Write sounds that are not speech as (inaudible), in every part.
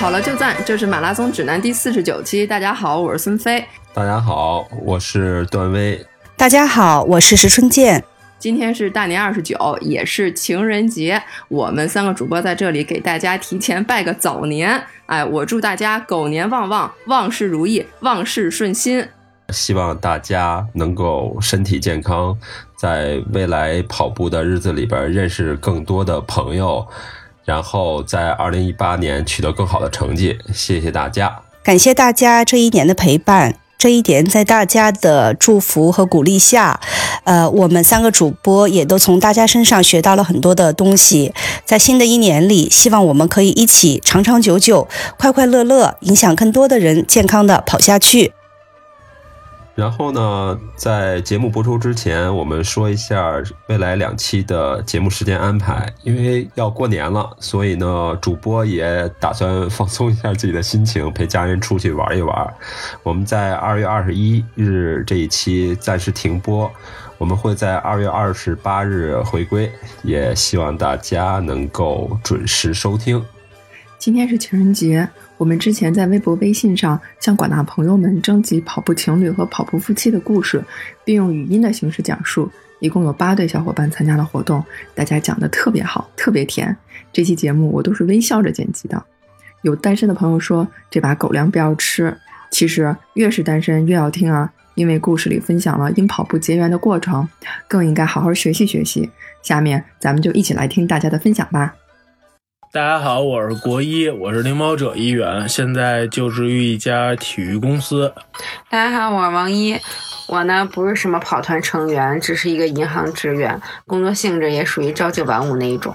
跑了就赞，这是马拉松指南第四十九期。大家好，我是孙飞。大家好，我是段威。大家好，我是石春健。今天是大年二十九，也是情人节。我们三个主播在这里给大家提前拜个早年。哎，我祝大家狗年旺旺，万事如意，万事顺心。希望大家能够身体健康，在未来跑步的日子里边认识更多的朋友，然后在二零一八年取得更好的成绩。谢谢大家，感谢大家这一年的陪伴。这一点，在大家的祝福和鼓励下，呃，我们三个主播也都从大家身上学到了很多的东西。在新的一年里，希望我们可以一起长长久久、快快乐乐，影响更多的人健康的跑下去。然后呢，在节目播出之前，我们说一下未来两期的节目时间安排。因为要过年了，所以呢，主播也打算放松一下自己的心情，陪家人出去玩一玩。我们在二月二十一日这一期暂时停播，我们会在二月二十八日回归，也希望大家能够准时收听。今天是情人节。我们之前在微博、微信上向广大朋友们征集跑步情侣和跑步夫妻的故事，并用语音的形式讲述。一共有八对小伙伴参加了活动，大家讲的特别好，特别甜。这期节目我都是微笑着剪辑的。有单身的朋友说：“这把狗粮不要吃。”其实越是单身越要听啊，因为故事里分享了因跑步结缘的过程，更应该好好学习学习。下面咱们就一起来听大家的分享吧。大家好，我是国一，我是领跑者一员，现在就职于一家体育公司。大家好，我是王一，我呢不是什么跑团成员，只是一个银行职员，工作性质也属于朝九晚五那一种。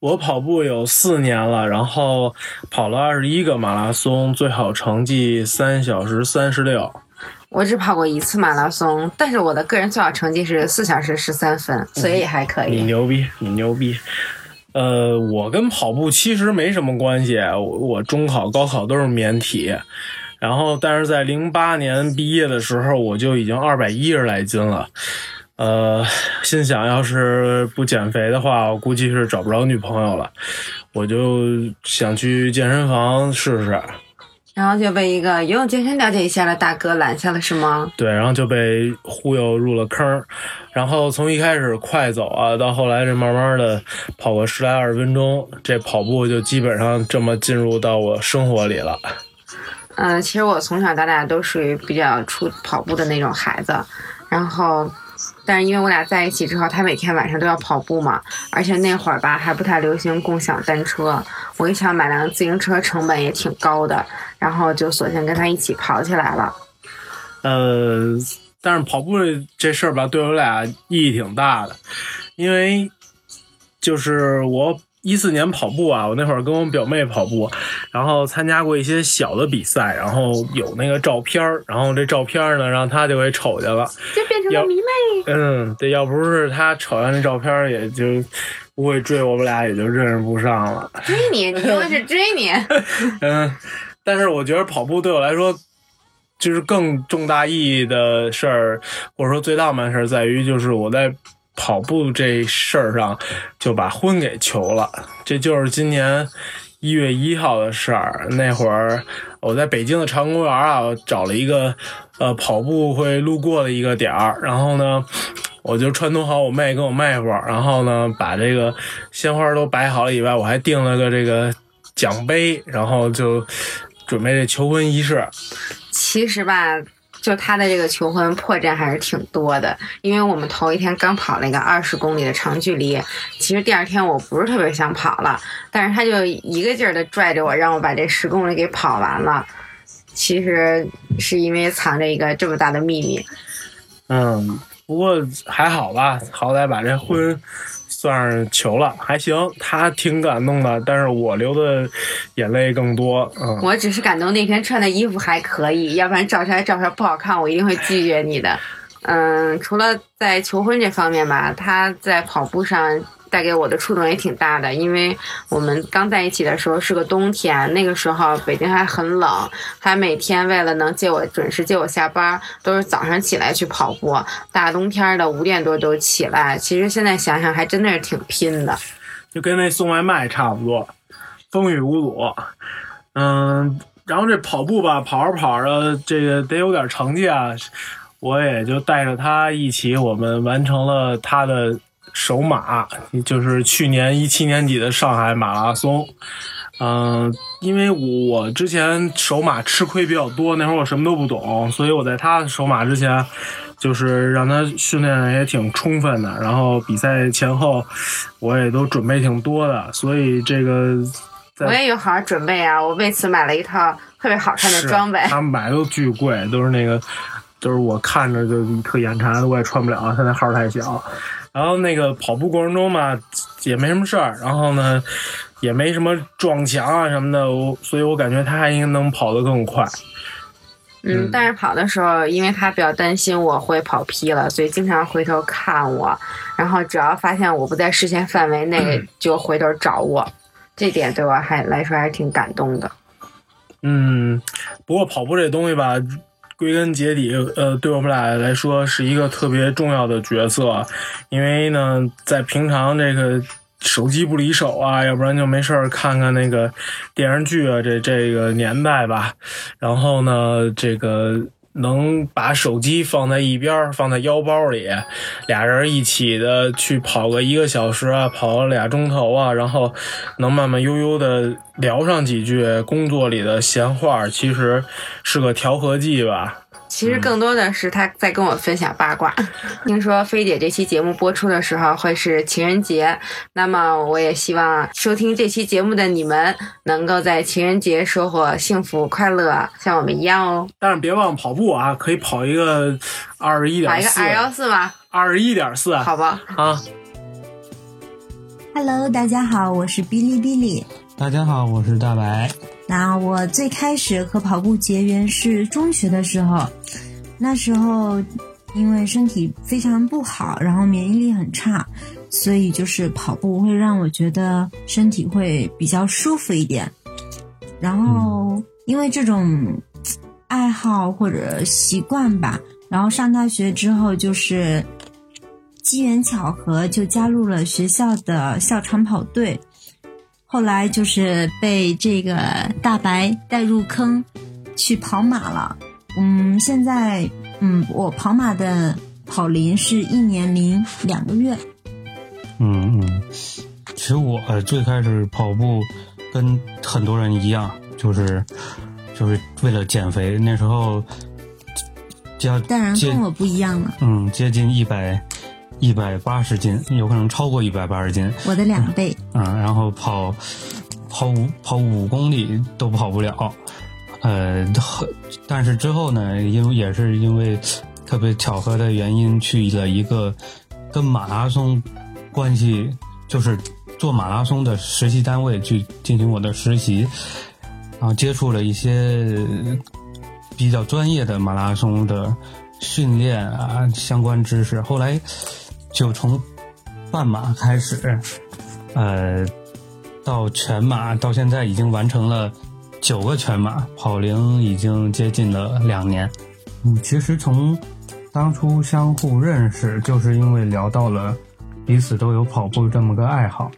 我跑步有四年了，然后跑了二十一个马拉松，最好成绩三小时三十六。我只跑过一次马拉松，但是我的个人最好成绩是四小时十三分，所以还可以。你牛逼，你牛逼。呃，我跟跑步其实没什么关系。我我中考、高考都是免体，然后但是在零八年毕业的时候，我就已经二百一十来斤了。呃，心想要是不减肥的话，我估计是找不着女朋友了。我就想去健身房试试。然后就被一个游泳健身了解一下的大哥拦下了，是吗？对，然后就被忽悠入了坑，然后从一开始快走啊，到后来这慢慢的跑个十来二十分钟，这跑步就基本上这么进入到我生活里了。嗯，其实我从小到大都属于比较出跑步的那种孩子，然后。但是因为我俩在一起之后，他每天晚上都要跑步嘛，而且那会儿吧还不太流行共享单车，我一想买辆自行车成本也挺高的，然后就索性跟他一起跑起来了。呃，但是跑步这事儿吧，对我俩意义挺大的，因为就是我。一四年跑步啊，我那会儿跟我表妹跑步，然后参加过一些小的比赛，然后有那个照片儿，然后这照片儿呢，让她就给瞅见了，就变成了迷妹。嗯，对，要不是她瞅见那照片儿，也就不会追我们俩，也就认识不上了。追你，你说的是追你。(laughs) 嗯，但是我觉得跑步对我来说，就是更重大意义的事儿，或者说最浪漫的事儿，在于就是我在。跑步这事儿上，就把婚给求了。这就是今年一月一号的事儿。那会儿我在北京的朝阳公园啊，找了一个呃跑步会路过的一个点儿。然后呢，我就串通好我妹跟我妹夫，然后呢把这个鲜花都摆好了以外，我还订了个这个奖杯，然后就准备这求婚仪式。其实吧。就他的这个求婚破绽还是挺多的，因为我们头一天刚跑那个二十公里的长距离，其实第二天我不是特别想跑了，但是他就一个劲儿的拽着我，让我把这十公里给跑完了。其实是因为藏着一个这么大的秘密。嗯，不过还好吧，好歹把这婚。算是求了，还行，他挺感动的，但是我流的眼泪更多。嗯，我只是感动那天穿的衣服还可以，要不然照出来照片不好看，我一定会拒绝你的。嗯，除了在求婚这方面吧，他在跑步上。带给我的触动也挺大的，因为我们刚在一起的时候是个冬天，那个时候北京还很冷，他每天为了能接我准时接我下班，都是早上起来去跑步，大冬天的五点多都起来。其实现在想想还真的是挺拼的，就跟那送外卖差不多，风雨无阻。嗯，然后这跑步吧，跑着跑着，这个得有点成绩啊，我也就带着他一起，我们完成了他的首马，就是去年一七年底的上海马拉松。嗯，因为我之前首马吃亏比较多，那会儿我什么都不懂，所以我在他首马之前，就是让他训练也挺充分的，然后比赛前后我也都准备挺多的，所以这个我也有好好准备啊，我为此买了一套特别好看的装备，他们买的都巨贵，都是那个，就是我看着就特眼馋，我也穿不了，他那号太小。然后那个跑步过程中嘛，也没什么事儿，然后呢。也没什么撞墙啊什么的，我所以我感觉他还应该能跑得更快。嗯，但是跑的时候，因为他比较担心我会跑劈了，所以经常回头看我，然后只要发现我不在视线范围内，就回头找我。这点对我还来说还是挺感动的。嗯，不过跑步这东西吧，归根结底，呃，对我们俩来说是一个特别重要的角色，因为呢，在平常这个。手机不离手啊，要不然就没事儿看看那个电视剧啊，这这个年代吧。然后呢，这个能把手机放在一边，放在腰包里，俩人一起的去跑个一个小时啊，跑俩钟头啊，然后能慢慢悠悠的聊上几句工作里的闲话，其实是个调和剂吧。其实更多的是他在跟我分享八卦。(laughs) 听说飞姐这期节目播出的时候会是情人节，那么我也希望收听这期节目的你们能够在情人节收获幸福快乐，像我们一样哦。但是别忘了跑步啊，可以跑一个二十一点四。跑一个二幺四吗？二十一点四。好吧。啊。Hello，大家好，我是哔哩哔哩。大家好，我是大白。那我最开始和跑步结缘是中学的时候，那时候因为身体非常不好，然后免疫力很差，所以就是跑步会让我觉得身体会比较舒服一点。然后因为这种爱好或者习惯吧，然后上大学之后就是机缘巧合就加入了学校的校长跑队。后来就是被这个大白带入坑，去跑马了。嗯，现在嗯，我跑马的跑龄是一年零两个月。嗯嗯，其实我最开始跑步跟很多人一样，就是就是为了减肥。那时候加当然跟我不一样了。嗯，接近一百。一百八十斤，有可能超过一百八十斤，我的两倍。嗯，然后跑跑五跑五公里都跑不了，呃，但是之后呢，因为也是因为特别巧合的原因，去了一个跟马拉松关系就是做马拉松的实习单位去进行我的实习，然后接触了一些比较专业的马拉松的训练啊相关知识，后来。就从半马开始，呃，到全马，到现在已经完成了九个全马，跑龄已经接近了两年。嗯，其实从当初相互认识，就是因为聊到了彼此都有跑步这么个爱好。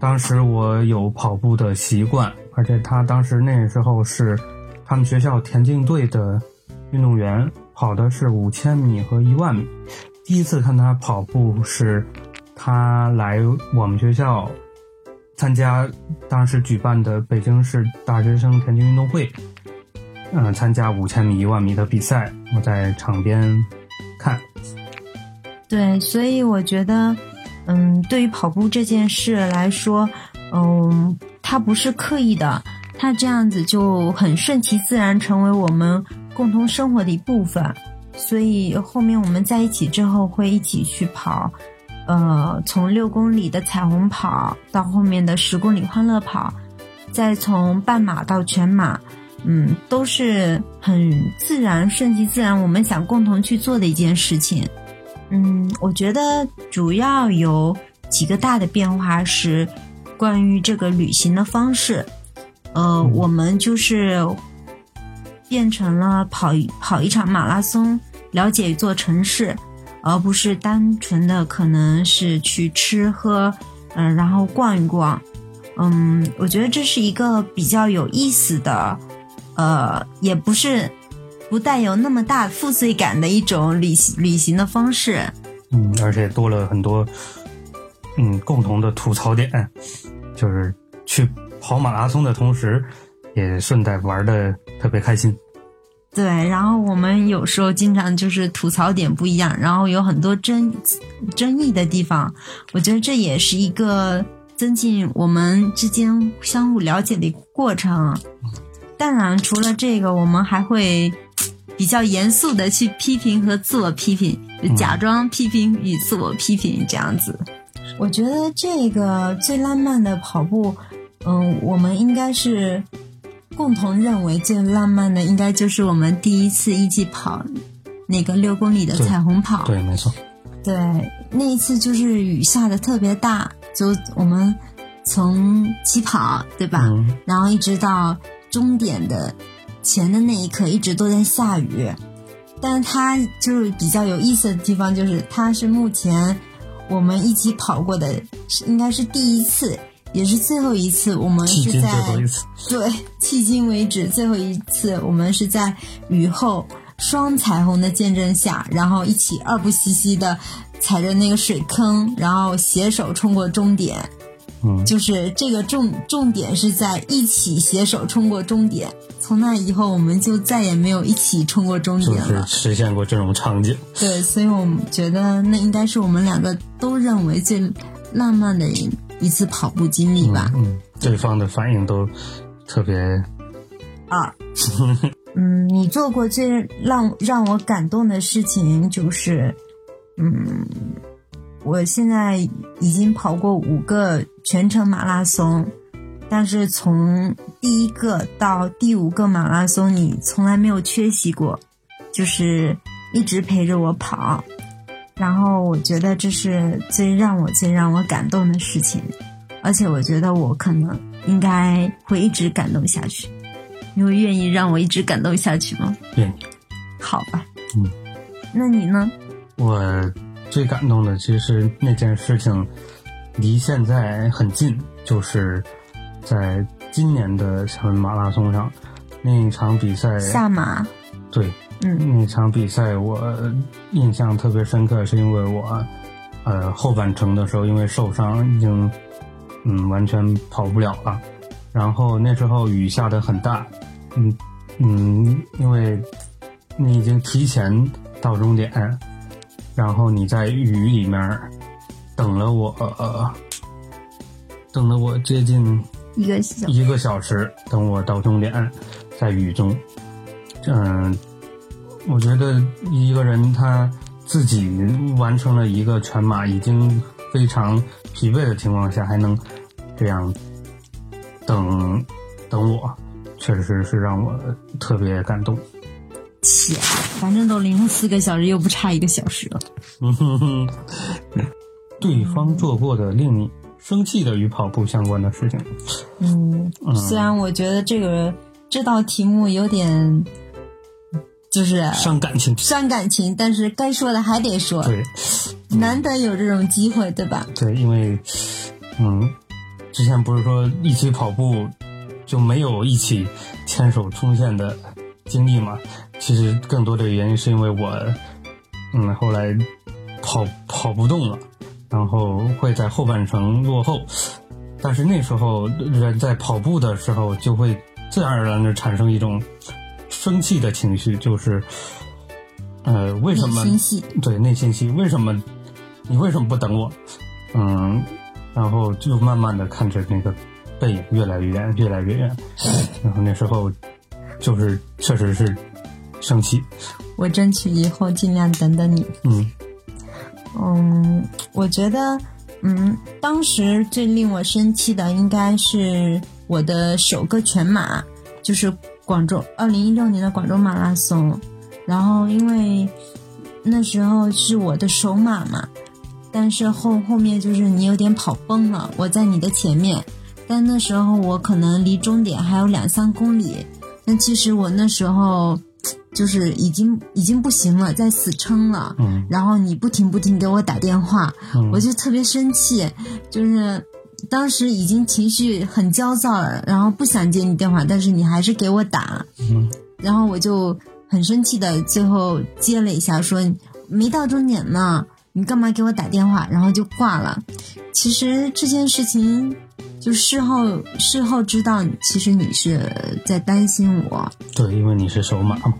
当时我有跑步的习惯，而且他当时那时候是他们学校田径队的运动员，跑的是五千米和一万米。第一次看他跑步是，他来我们学校参加当时举办的北京市大学生田径运动会，嗯，参加五千米、一万米的比赛，我在场边看。对，所以我觉得，嗯，对于跑步这件事来说，嗯，他不是刻意的，他这样子就很顺其自然，成为我们共同生活的一部分。所以后面我们在一起之后会一起去跑，呃，从六公里的彩虹跑到后面的十公里欢乐跑，再从半马到全马，嗯，都是很自然、顺其自然，我们想共同去做的一件事情。嗯，我觉得主要有几个大的变化是关于这个旅行的方式，呃，我们就是变成了跑一跑一场马拉松。了解一座城市，而不是单纯的可能是去吃喝，嗯，然后逛一逛，嗯，我觉得这是一个比较有意思的，呃，也不是不带有那么大负罪感的一种旅行旅行的方式。嗯，而且多了很多嗯共同的吐槽点，就是去跑马拉松的同时，也顺带玩的特别开心。对，然后我们有时候经常就是吐槽点不一样，然后有很多争争议的地方，我觉得这也是一个增进我们之间相互了解的一个过程。当然，除了这个，我们还会比较严肃的去批评和自我批评，就假装批评与自我批评这样子。我觉得这个最浪漫的跑步，嗯，我们应该是。共同认为最浪漫的应该就是我们第一次一起跑那个六公里的彩虹跑。对，没错。对，那一次就是雨下的特别大，就我们从起跑对吧，然后一直到终点的前的那一刻，一直都在下雨。但是它就是比较有意思的地方，就是它是目前我们一起跑过的，应该是第一次。也是最后一次，我们是在对迄今为止最后一次，我们是在雨后双彩虹的见证下，然后一起二不兮兮的踩着那个水坑，然后携手冲过终点。嗯，就是这个重重点是在一起携手冲过终点。从那以后，我们就再也没有一起冲过终点了，实现过这种场景。对，所以我们觉得那应该是我们两个都认为最浪漫的。一次跑步经历吧，嗯，对方的反应都特别二。(laughs) 嗯，你做过最让让我感动的事情就是，嗯，我现在已经跑过五个全程马拉松，但是从第一个到第五个马拉松，你从来没有缺席过，就是一直陪着我跑。然后我觉得这是最让我最让我感动的事情，而且我觉得我可能应该会一直感动下去。你会愿意让我一直感动下去吗？愿意。好吧。嗯。那你呢？我最感动的其实那件事情离现在很近，就是在今年的厦门马拉松上那一场比赛。下马。对。嗯，那场比赛我印象特别深刻，是因为我，呃，后半程的时候因为受伤，已经嗯完全跑不了了。然后那时候雨下的很大，嗯嗯，因为你已经提前到终点，然后你在雨里面等了我，等了我接近一个小一个小时，等我到终点，在雨中，嗯。我觉得一个人他自己完成了一个全马，已经非常疲惫的情况下，还能这样等等我，确实是让我特别感动。切，反正都凌晨四个小时，又不差一个小时了。嗯哼哼，对方做过的令你生气的与跑步相关的事情。嗯，虽然我觉得这个这道题目有点。就是伤感情，伤感情，但是该说的还得说。对，难得有这种机会，对吧？对，因为，嗯，之前不是说一起跑步就没有一起牵手冲线的经历嘛？其实更多的原因是因为我，嗯，后来跑跑不动了，然后会在后半程落后，但是那时候人在跑步的时候就会自然而然的产生一种。生气的情绪就是，呃，为什么？对，内心戏。为什么？你为什么不等我？嗯，然后就慢慢的看着那个背影越来越远，越来越远。(laughs) 然后那时候就是确实是生气。我争取以后尽量等等你。嗯嗯，我觉得，嗯，当时最令我生气的应该是我的首个全马，就是。广州二零一六年的广州马拉松，然后因为那时候是我的首马嘛，但是后后面就是你有点跑崩了，我在你的前面，但那时候我可能离终点还有两三公里，那其实我那时候就是已经已经不行了，在死撑了，嗯，然后你不停不停给我打电话，嗯，我就特别生气，就是当时已经情绪很焦躁了，然后不想接你电话，但是你还是给我打，嗯。然后我就很生气的最后接了一下，说没到终点呢，你干嘛给我打电话？然后就挂了。其实这件事情就事后事后知道，其实你是在担心我，对，因为你是首马嘛，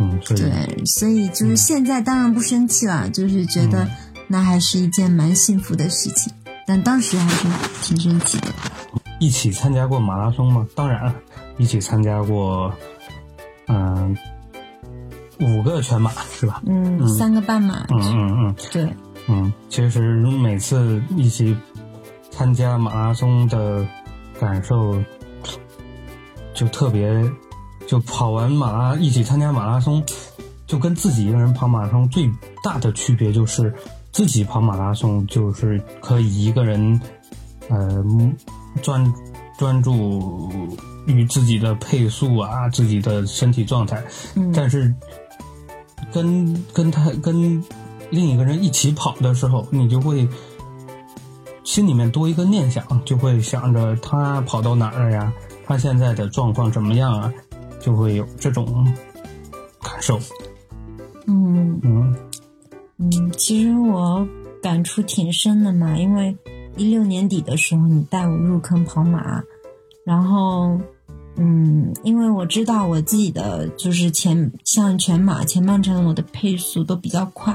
嗯，所以对，所以就是现在当然不生气了，就是觉得那还是一件蛮幸福的事情，但当时还是挺生气的。一起参加过马拉松吗？当然，一起参加过，嗯、五个全马是吧？嗯，嗯三个半马，嗯嗯嗯对，嗯，其实每次一起参加马拉松的感受，就特别，就跑完马拉一起参加马拉松，就跟自己一个人跑马拉松最大的区别就是，自己跑马拉松就是可以一个人，呃，专专注于自己的配速啊，自己的身体状态，嗯，但是跟跟他跟另一个人一起跑的时候，你就会心里面多一个念想，就会想着他跑到哪儿了呀，他现在的状况怎么样啊，就会有这种感受。嗯。嗯嗯，其实我感触挺深的嘛，因为一六年底的时候你带我入坑跑马，然后嗯，因为我知道我自己的就是前像全马前半程我的配速都比较快，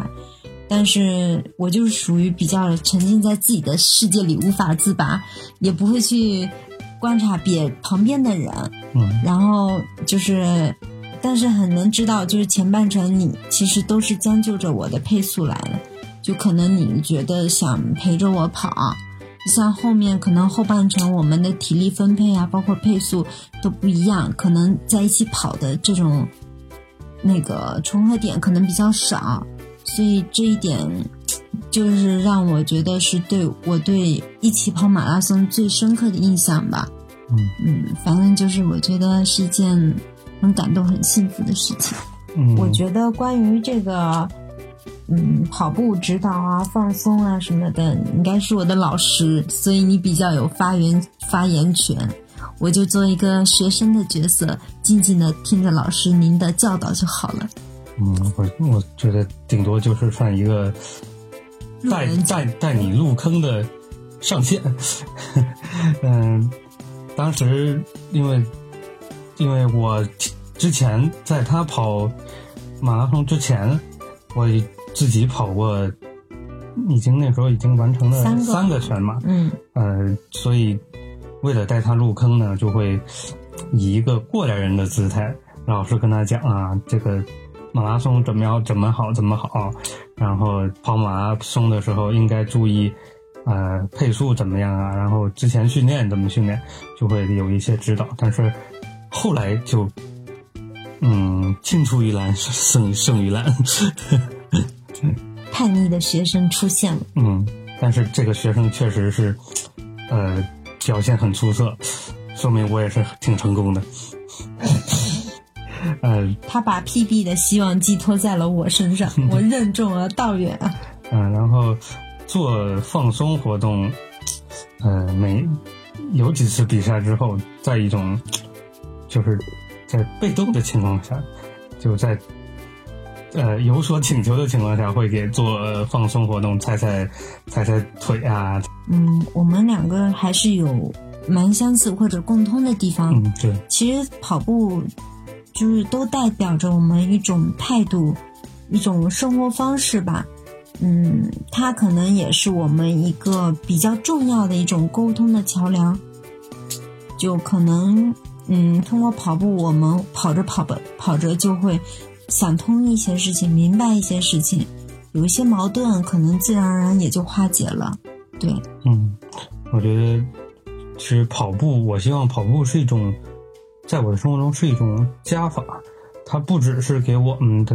但是我就是属于比较沉浸在自己的世界里无法自拔，也不会去观察别旁边的人，嗯。然后就是，但是很能知道，就是前半程你其实都是将就着我的配速来的，就可能你觉得想陪着我跑，像后面可能后半程我们的体力分配啊，包括配速都不一样，可能在一起跑的这种那个重合点可能比较少，所以这一点就是让我觉得是对我对一起跑马拉松最深刻的印象吧。嗯嗯，反正就是我觉得是一件很感动、很幸福的事情。嗯，我觉得关于这个，嗯，跑步指导啊、放松啊什么的，你应该是我的老师，所以你比较有发言发言权。我就做一个学生的角色，静静的听着老师您的教导就好了。嗯，我我觉得顶多就是算一个带人带带你入坑的上线。(laughs) 嗯，当时因为因为我之前在他跑马拉松之前，我自己跑过，已经那时候已经完成了三个全马。嗯呃，所以为了带他入坑呢，就会以一个过来人的姿态，老是跟他讲啊，这个马拉松怎么样，怎么好，怎么好，然后跑马拉松的时候应该注意，呃，配速怎么样啊，然后之前训练怎么训练，就会有一些指导。但是后来就，嗯，青出于蓝胜胜于蓝，(laughs) 叛逆的学生出现了。嗯，但是这个学生确实是，呃，表现很出色，说明我也是挺成功的。(laughs) 呃，(laughs) 他把 PB 的希望寄托在了我身上，我任重而道远啊。嗯、然后做放松活动，呃，每有几次比赛之后，在一种就是在被动的情况下，就在呃有所请求的情况下，会给做呃放松活动，踩踩踩踩腿啊，嗯，我们两个还是有蛮相似或者共通的地方。嗯，对，其实跑步就是都代表着我们一种态度，一种生活方式吧。嗯，它可能也是我们一个比较重要的一种沟通的桥梁。就可能，嗯，通过跑步，我们跑着跑着跑着就会想通一些事情，明白一些事情，有一些矛盾可能自然而然也就化解了。对，嗯，我觉得其实跑步，我希望跑步是一种，在我的生活中是一种加法，它不只是给我们的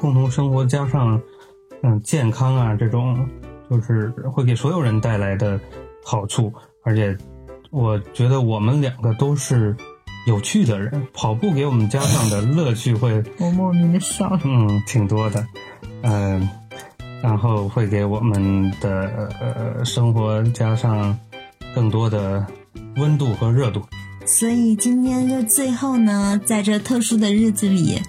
共同生活加上嗯健康啊这种，就是会给所有人带来的好处，而且我觉得我们两个都是有趣的人，跑步给我们加上的乐趣会我莫名的笑了。嗯，挺多的，嗯、然后会给我们的呃生活加上更多的温度和热度。所以今天就最后呢，在这特殊的日子里，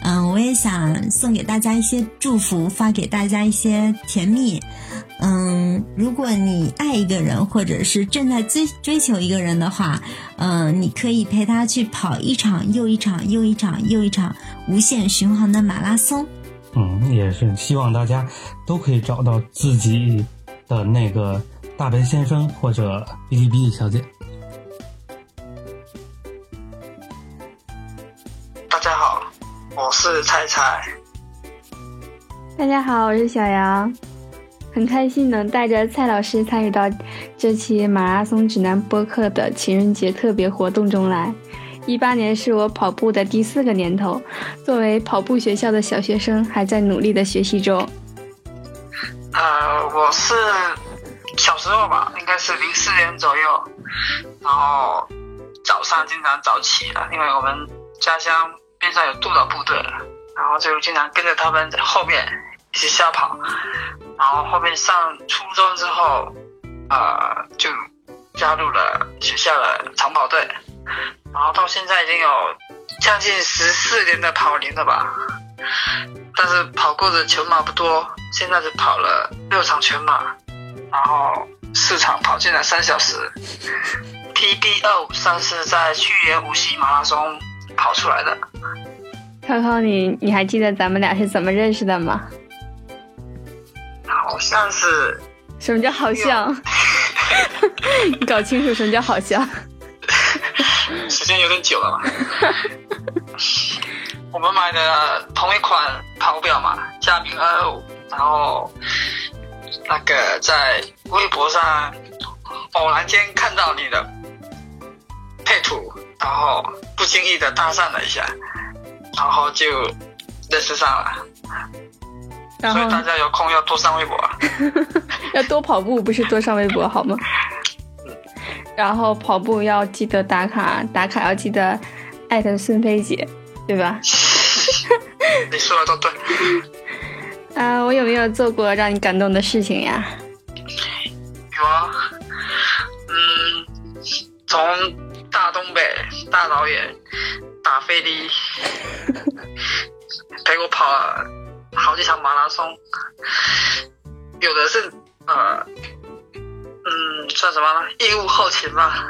嗯，我也想送给大家一些祝福，发给大家一些甜蜜。嗯，如果你爱一个人，或者是正在追追求一个人的话，嗯，你可以陪他去跑一场又一场又一场又一场无限循环的马拉松。嗯，也是希望大家都可以找到自己的那个大白先生或者哔哩哔哩小姐。我是菜菜。大家好，我是小杨。很开心能带着蔡老师参与到这期马拉松指南播客的情人节特别活动中来。一八年是我跑步的第四个年头，作为跑步学校的小学生，还在努力的学习中。呃，我是小时候吧，应该是零四年左右，然后早上经常早起了，因为我们家乡边上有督导部队，然后就经常跟着他们在后面一起瞎跑。然后后面上初中之后，呃，就加入了学校的长跑队，然后到现在已经有将近十四年的跑龄了吧。但是跑过的全马不多，现在只跑了六场全马，然后四场跑进了三小时。PB 二五三是在去年无锡马拉松跑出来的。康康，你你还记得咱们俩是怎么认识的吗？好像是，什么叫好像？(laughs) 你搞清楚什么叫好像。时间有点久了嘛。我们买的同一款跑表嘛，佳明二二五，然后那个在微博上偶然间看到你的配图，然后不经意的搭讪了一下，然后就认识上了。所以大家有空要多上微博，(laughs) 要多跑步，不是多上微博好吗？然后跑步要记得打卡，打卡要记得艾特孙飞姐，对吧？(laughs) 你说的都对。啊，(laughs) 我有没有做过让你感动的事情呀？有啊，嗯，从大东北大老远打飞的，(laughs) 陪我跑了。好几场马拉松，有的是呃，嗯，算什么呢？义务后勤吧。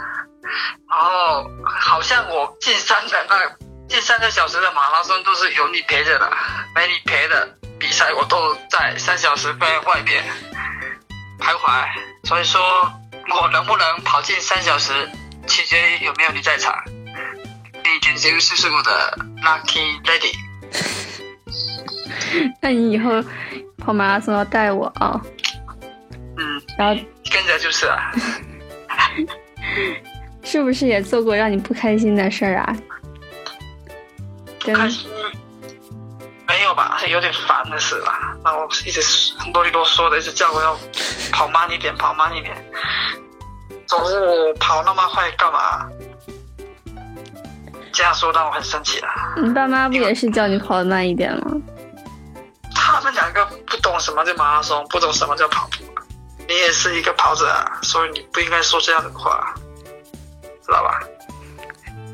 然后好像我进山的那近三个小时的马拉松都是有你陪着的，没你陪的比赛我都在三小时在外边徘徊。所以说我能不能跑进三小时，取决于有没有你在场。你简直就是我的 lucky lady。(laughs) 那你以后跑马拉松要带我啊？嗯，然后跟着就是啊。(laughs) 是不是也做过让你不开心的事儿啊？不开心？没有吧？有点烦的事吧。那我一直啰里啰嗦的，一直叫我要跑慢一点，跑慢一点。总是跑那么快干嘛？这样说让我很生气啊。你爸妈不也是叫你跑的慢一点吗？他们两个不懂什么叫马拉松，不懂什么叫跑步。你也是一个跑者，所以你不应该说这样的话，知道吧？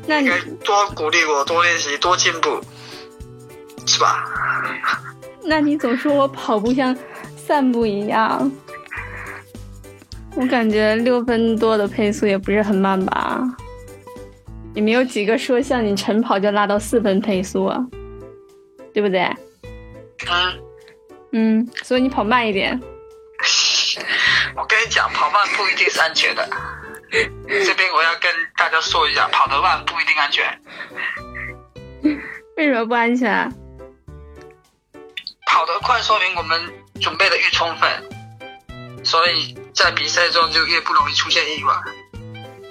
那你多鼓励我，多练习，多进步，是吧？那你总说我跑步像散步一样，我感觉六分多的配速也不是很慢吧？也没有几个说像你晨跑就拉到四分配速啊，对不对？嗯，嗯，所以你跑慢一点。(laughs) 我跟你讲，跑慢不一定是安全的。这边我要跟大家说一下，跑得慢不一定安全。为什么不安全？跑得快说明我们准备的越充分，所以在比赛中就越不容易出现意外，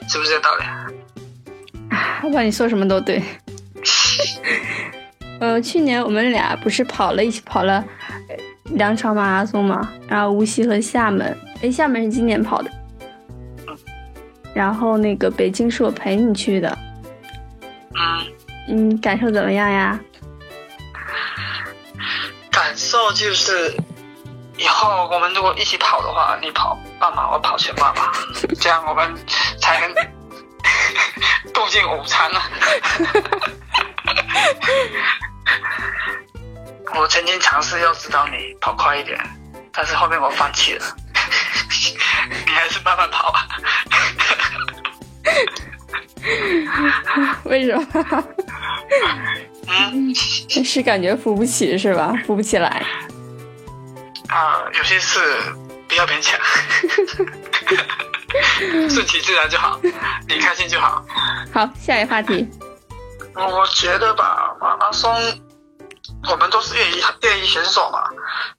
是不是这道理？(laughs) 不管你说什么都对。(laughs) 呃，去年我们俩不是跑了一起跑了两场马拉松嘛，然后无锡和厦门，哎，厦门是今年跑的，然后那个北京是我陪你去的，嗯，嗯，感受怎么样呀？感受就是以后我们如果一起跑的话，你跑半马我跑全马吧，(laughs) 这样我们才能 (laughs) 共进午餐呢。(laughs) 我曾经尝试要指导你跑快一点，但是后面我放弃了。你还是慢慢跑吧。为什么？嗯，是感觉扶不起是吧？扶不起来。啊、有些事不要勉强，(laughs) 顺其自然就好，你开心就好。好，下一个话题。我觉得吧，马拉松我们都是业余业余选手嘛，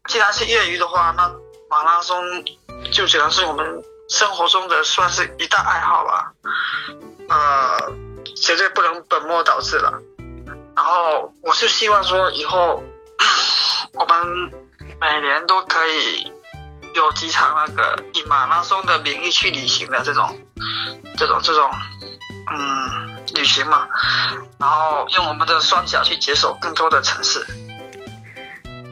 既然是业余的话，那马拉松就只能是我们生活中的算是一大爱好吧。呃，绝对不能本末倒置了。然后我是希望说以后 (coughs) 我们每年都可以有几场那个以马拉松的名义去旅行的这种这种这种嗯旅行嘛，然后用我们的双脚去解锁更多的城市。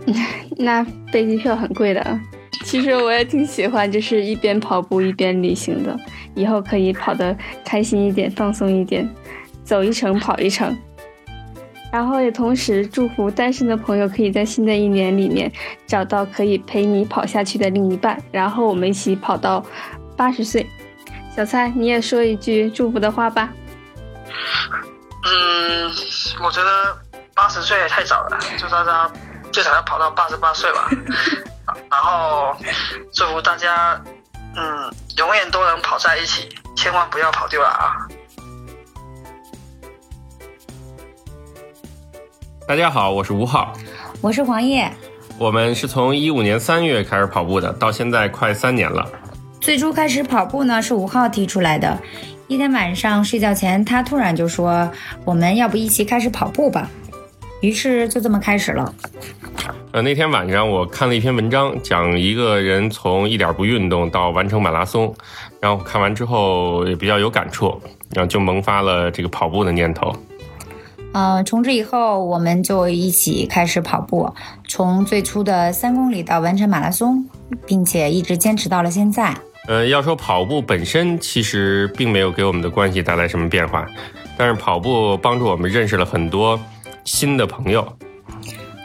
(laughs) 那飞机票很贵的。其实我也挺喜欢，就是一边跑步一边旅行的。以后可以跑得开心一点，放松一点，走一程跑一程。然后也同时祝福单身的朋友可以在新的一年里面找到可以陪你跑下去的另一半，然后我们一起跑到八十岁。小蔡，你也说一句祝福的话吧。嗯，我觉得八十岁也太早了，祝大家最少要跑到八十八岁吧。(laughs) 然后祝福大家，嗯，永远都能跑在一起，千万不要跑丢了啊！大家好，我是吴昊，我是黄叶。我们是从一五年三月开始跑步的，到现在快三年了。最初开始跑步呢，是吴昊提出来的。一天晚上睡觉前，他突然就说：“我们要不一起开始跑步吧？”于是就这么开始了。呃，那天晚上我看了一篇文章，讲一个人从一点不运动到完成马拉松，然后看完之后也比较有感触，然后就萌发了这个跑步的念头。呃，从这以后，我们就一起开始跑步，从最初的三公里到完成马拉松，并且一直坚持到了现在。呃，要说跑步本身，其实并没有给我们的关系带来什么变化，但是跑步帮助我们认识了很多新的朋友。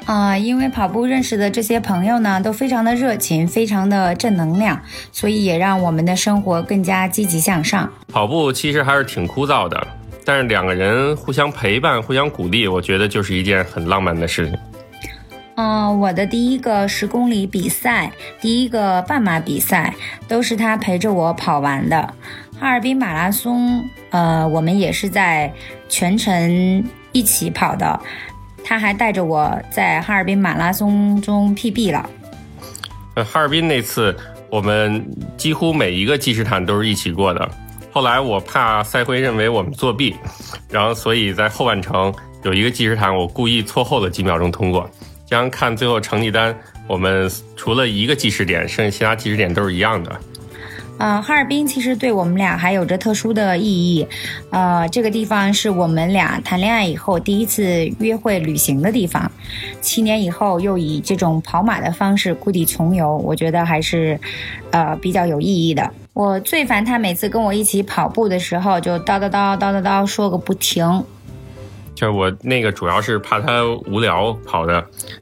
啊、呃，因为跑步认识的这些朋友呢，都非常的热情，非常的正能量，所以也让我们的生活更加积极向上。跑步其实还是挺枯燥的，但是两个人互相陪伴、互相鼓励，我觉得就是一件很浪漫的事情。嗯、呃，我的第一个十公里比赛，第一个半马比赛，都是他陪着我跑完的。哈尔滨马拉松，呃，我们也是在全程一起跑的。他还带着我在哈尔滨马拉松中 PB 了。呃，哈尔滨那次我们几乎每一个计时毯都是一起过的。后来我怕赛会认为我们作弊，然后所以在后半程有一个计时毯，我故意错后了几秒钟通过。这样看最后成绩单，我们除了一个计时点，剩下其他计时点都是一样的。呃，哈尔滨其实对我们俩还有着特殊的意义，呃，这个地方是我们俩谈恋爱以后第一次约会旅行的地方，七年以后又以这种跑马的方式故地重游，我觉得还是，呃，比较有意义的。我最烦他每次跟我一起跑步的时候就叨叨叨叨叨叨说个不停。就是我那个主要是怕他无聊跑的，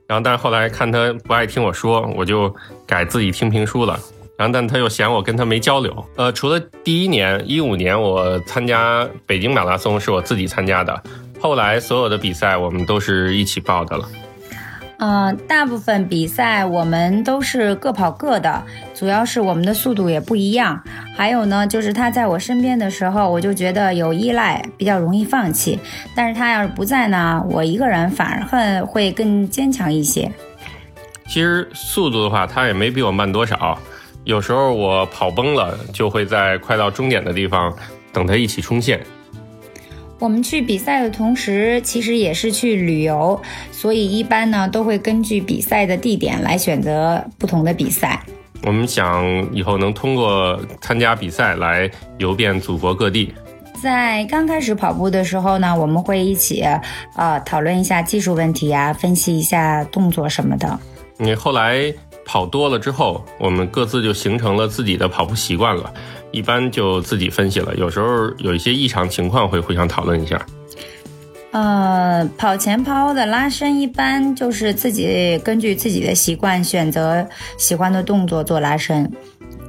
然后但是后来看他不爱听我说，我就改自己听评书了。然后，但他又嫌我跟他没交流。呃，除了第一年一五年我参加北京马拉松是我自己参加的，后来所有的比赛我们都是一起报的了。呃，大部分比赛我们都是各跑各的，主要是我们的速度也不一样。还有呢，就是他在我身边的时候，我就觉得有依赖，比较容易放弃。但是他要是不在呢，我一个人反而会更坚强一些。其实速度的话，他也没比我慢多少。有时候我跑崩了，就会在快到终点的地方等他一起冲线。我们去比赛的同时，其实也是去旅游，所以一般呢都会根据比赛的地点来选择不同的比赛。我们想以后能通过参加比赛来游遍祖国各地。在刚开始跑步的时候呢，我们会一起呃讨论一下技术问题啊，分析一下动作什么的。你后来。跑多了之后，我们各自就形成了自己的跑步习惯了，一般就自己分析了。有时候有一些异常情况会互相讨论一下。呃，跑前跑后的拉伸一般就是自己根据自己的习惯选择喜欢的动作做拉伸。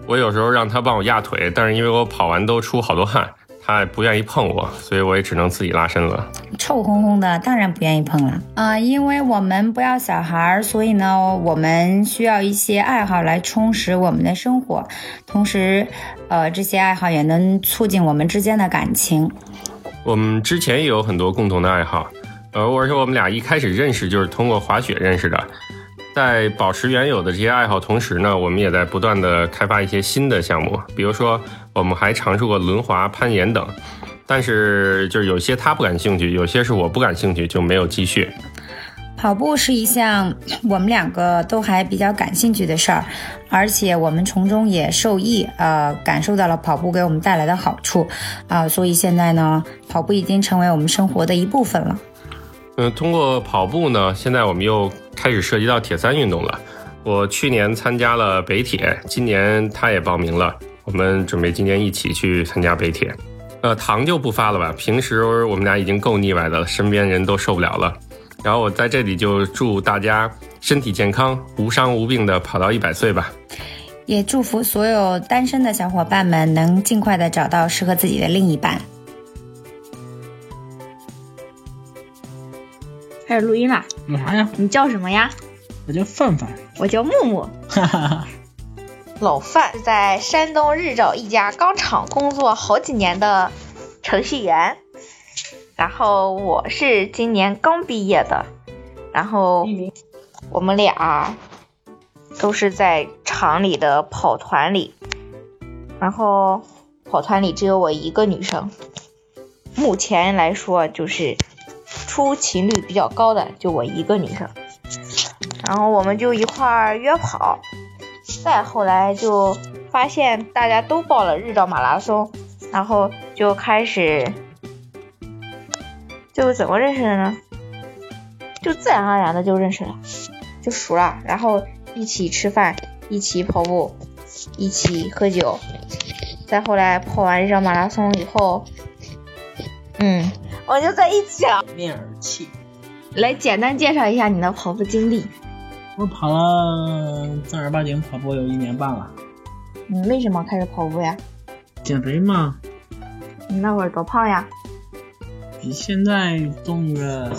我有时候让他帮我压腿，但是因为我跑完都出好多汗，他也不愿意碰我，所以我也只能自己拉伸了。臭烘烘的，当然不愿意碰了。啊、因为我们不要小孩儿，所以呢，我们需要一些爱好来充实我们的生活，同时，呃，这些爱好也能促进我们之间的感情。我们之前也有很多共同的爱好，呃，而且我们俩一开始认识就是通过滑雪认识的。在保持原有的这些爱好同时呢，我们也在不断的开发一些新的项目，比如说我们还尝试过轮滑、攀岩等。但是就是有些他不感兴趣，有些是我不感兴趣，就没有继续。跑步是一项我们两个都还比较感兴趣的事儿，而且我们从中也受益，呃，感受到了跑步给我们带来的好处，啊、所以现在呢，跑步已经成为我们生活的一部分了。嗯，通过跑步呢，现在我们又开始涉及到铁三运动了。我去年参加了北铁，今年他也报名了，我们准备今天一起去参加北铁。呃，糖就不发了吧，平时我们俩已经够腻歪的了，身边人都受不了了。然后我在这里就祝大家身体健康，无伤无病的跑到一百岁吧。也祝福所有单身的小伙伴们能尽快的找到适合自己的另一半。开始录音了，干啥呀？你叫什么呀？我叫范范。我叫木木。哈哈哈。老范是在山东日照一家钢厂工作好几年的程序员，然后我是今年刚毕业的，然后我们俩都是在厂里的跑团里，然后跑团里只有我一个女生，目前来说就是出勤率比较高的就我一个女生，然后我们就一块儿约跑。再后来就发现大家都报了日照马拉松，然后就开始，就怎么认识的呢？就自然而然的就认识了，就熟了，然后一起吃饭，一起跑步，一起喝酒。再后来跑完日照马拉松以后，嗯，我就在一起了。面儿气。来简单介绍一下你的跑步经历。我跑了正儿八经跑步有一年半了。你为什么开始跑步呀？减肥嘛。你那会儿多胖呀？比现在重个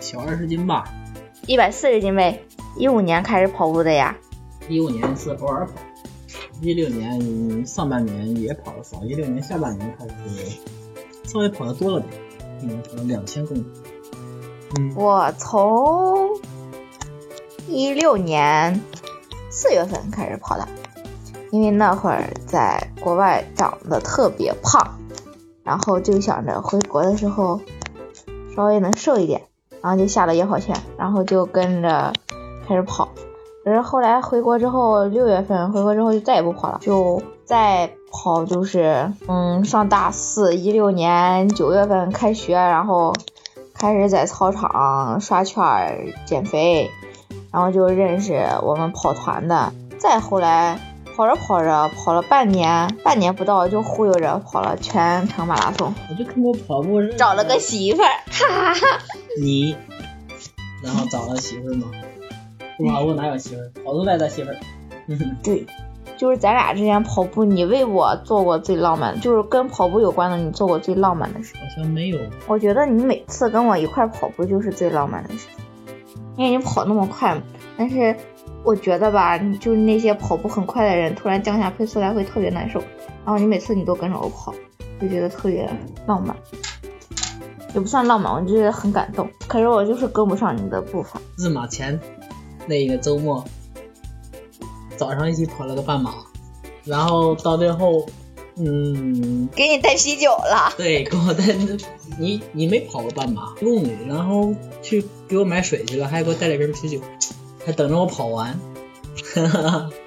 小二十斤吧。一百四十斤呗。一五年开始跑步的呀？一五年是偶尔跑，一六年上半年也跑的少，一六年下半年开始稍微跑的多了点，嗯，跑了两千公里。嗯，我从。一六年四月份开始跑的，因为那会儿在国外长得特别胖，然后就想着回国的时候稍微能瘦一点，然后就下了野跑圈，然后就跟着开始跑。可是后来回国之后，六月份回国之后就再也不跑了，就再跑就是嗯上大四，一六年九月份开学，然后开始在操场刷圈减肥。然后就认识我们跑团的，再后来跑着跑着跑了半年，半年不到就忽悠着跑了全程马拉松。我就通过跑步找了个媳妇儿，哈哈哈。你，然后找了媳妇儿吗？不跑步哪有媳妇儿？跑都带的媳妇儿。(laughs) 对，就是咱俩之间跑步，你为我做过最浪漫，就是跟跑步有关的，你做过最浪漫的事。好像没有。我觉得你每次跟我一块跑步就是最浪漫的事情。因为你跑那么快，但是我觉得吧，就是那些跑步很快的人，突然降下配速来会特别难受。然后你每次你都跟着我跑，就觉得特别浪漫，也不算浪漫，我就觉得很感动。可是我就是跟不上你的步伐。日马前那个周末，早上一起跑了个半马，然后到最后，嗯，给你带啤酒了。对，给我带你你没跑过半马，公里，然后去给我买水去了，还给我带了瓶啤酒，还等着我跑完。(laughs)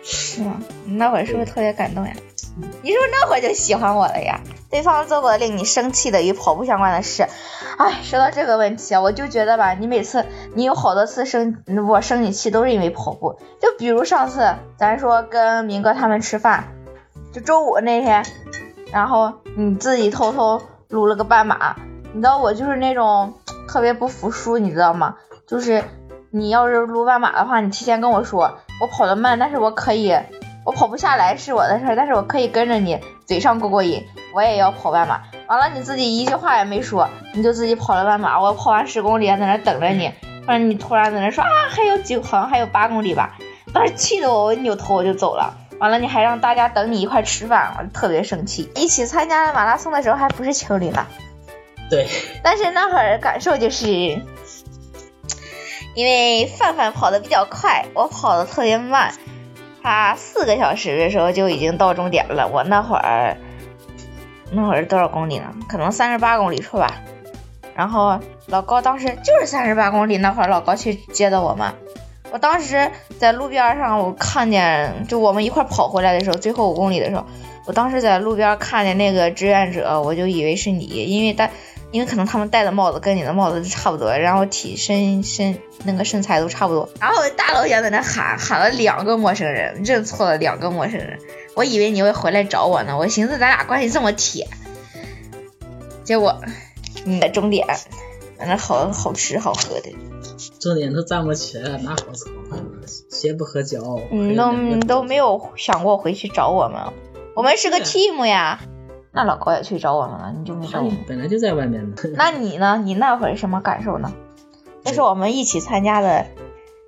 是吗？你那会儿是不是特别感动呀？你是不是那会儿就喜欢我了呀？对方做过令你生气的与跑步相关的事。哎，说到这个问题啊，我就觉得吧，你每次你有好多次生我生你气都是因为跑步。就比如上次咱说跟明哥他们吃饭，就周五那天，然后你自己偷偷撸了个半马。你知道我就是那种特别不服输，你知道吗？就是你要是撸半马的话，你提前跟我说，我跑得慢，但是我可以。我跑不下来是我的事儿，但是我可以跟着你嘴上过过瘾，我也要跑半马。完了你自己一句话也没说，你就自己跑了半马。我跑完十公里在那等着你，完了你突然在那说啊还有几好像还有八公里吧，当时气得我扭头我就走了。完了你还让大家等你一块吃饭，我特别生气。一起参加马拉松的时候还不是情侣呢，对。但是那会儿感受就是，因为范范跑的比较快，我跑的特别慢。他四个小时的时候就已经到终点了，我那会儿那会儿多少公里呢？可能三十八公里处吧。然后老高当时就是三十八公里那会儿，老高去接的我们。我当时在路边上，我看见就我们一块跑回来的时候，最后五公里的时候，我当时在路边看见那个志愿者，我就以为是你，因为他。因为可能他们戴的帽子跟你的帽子差不多，然后体身身那个身材都差不多，然后大老远在那喊喊了两个陌生人，认错了两个陌生人，我以为你会回来找我呢，我寻思咱俩关系这么铁，结果你的终点，那好好吃好喝的，终点都站不起来了，哪好吃好喝，鞋不合脚，你都你都没有想过回去找我们，我们是个 team 呀。那老高也去找我们了，你就没找我？本来就在外面呢。(laughs) (laughs) 那你呢？你那会儿什么感受呢？这是我们一起参加的，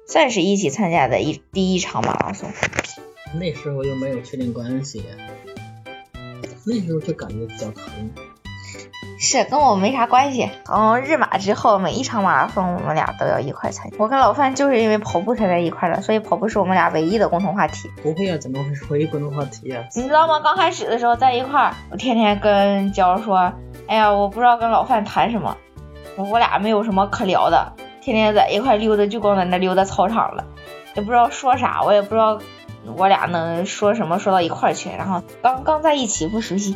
算是一起参加的一第一场马拉松。那时候又没有确定关系，那时候就感觉比较疼。是跟我没啥关系。嗯，日马之后每一场马拉松我们俩都要一块参加。我跟老范就是因为跑步才在一块的，所以跑步是我们俩唯一的共同话题。不会啊，怎么会是唯一共同话题啊？你知道吗？刚开始的时候在一块，我天天跟娇说，哎呀，我不知道跟老范谈什么，我俩没有什么可聊的，天天在一块溜达，就光在那溜达操场了，也不知道说啥，我也不知道我俩能说什么说到一块去。然后刚刚在一起不熟悉。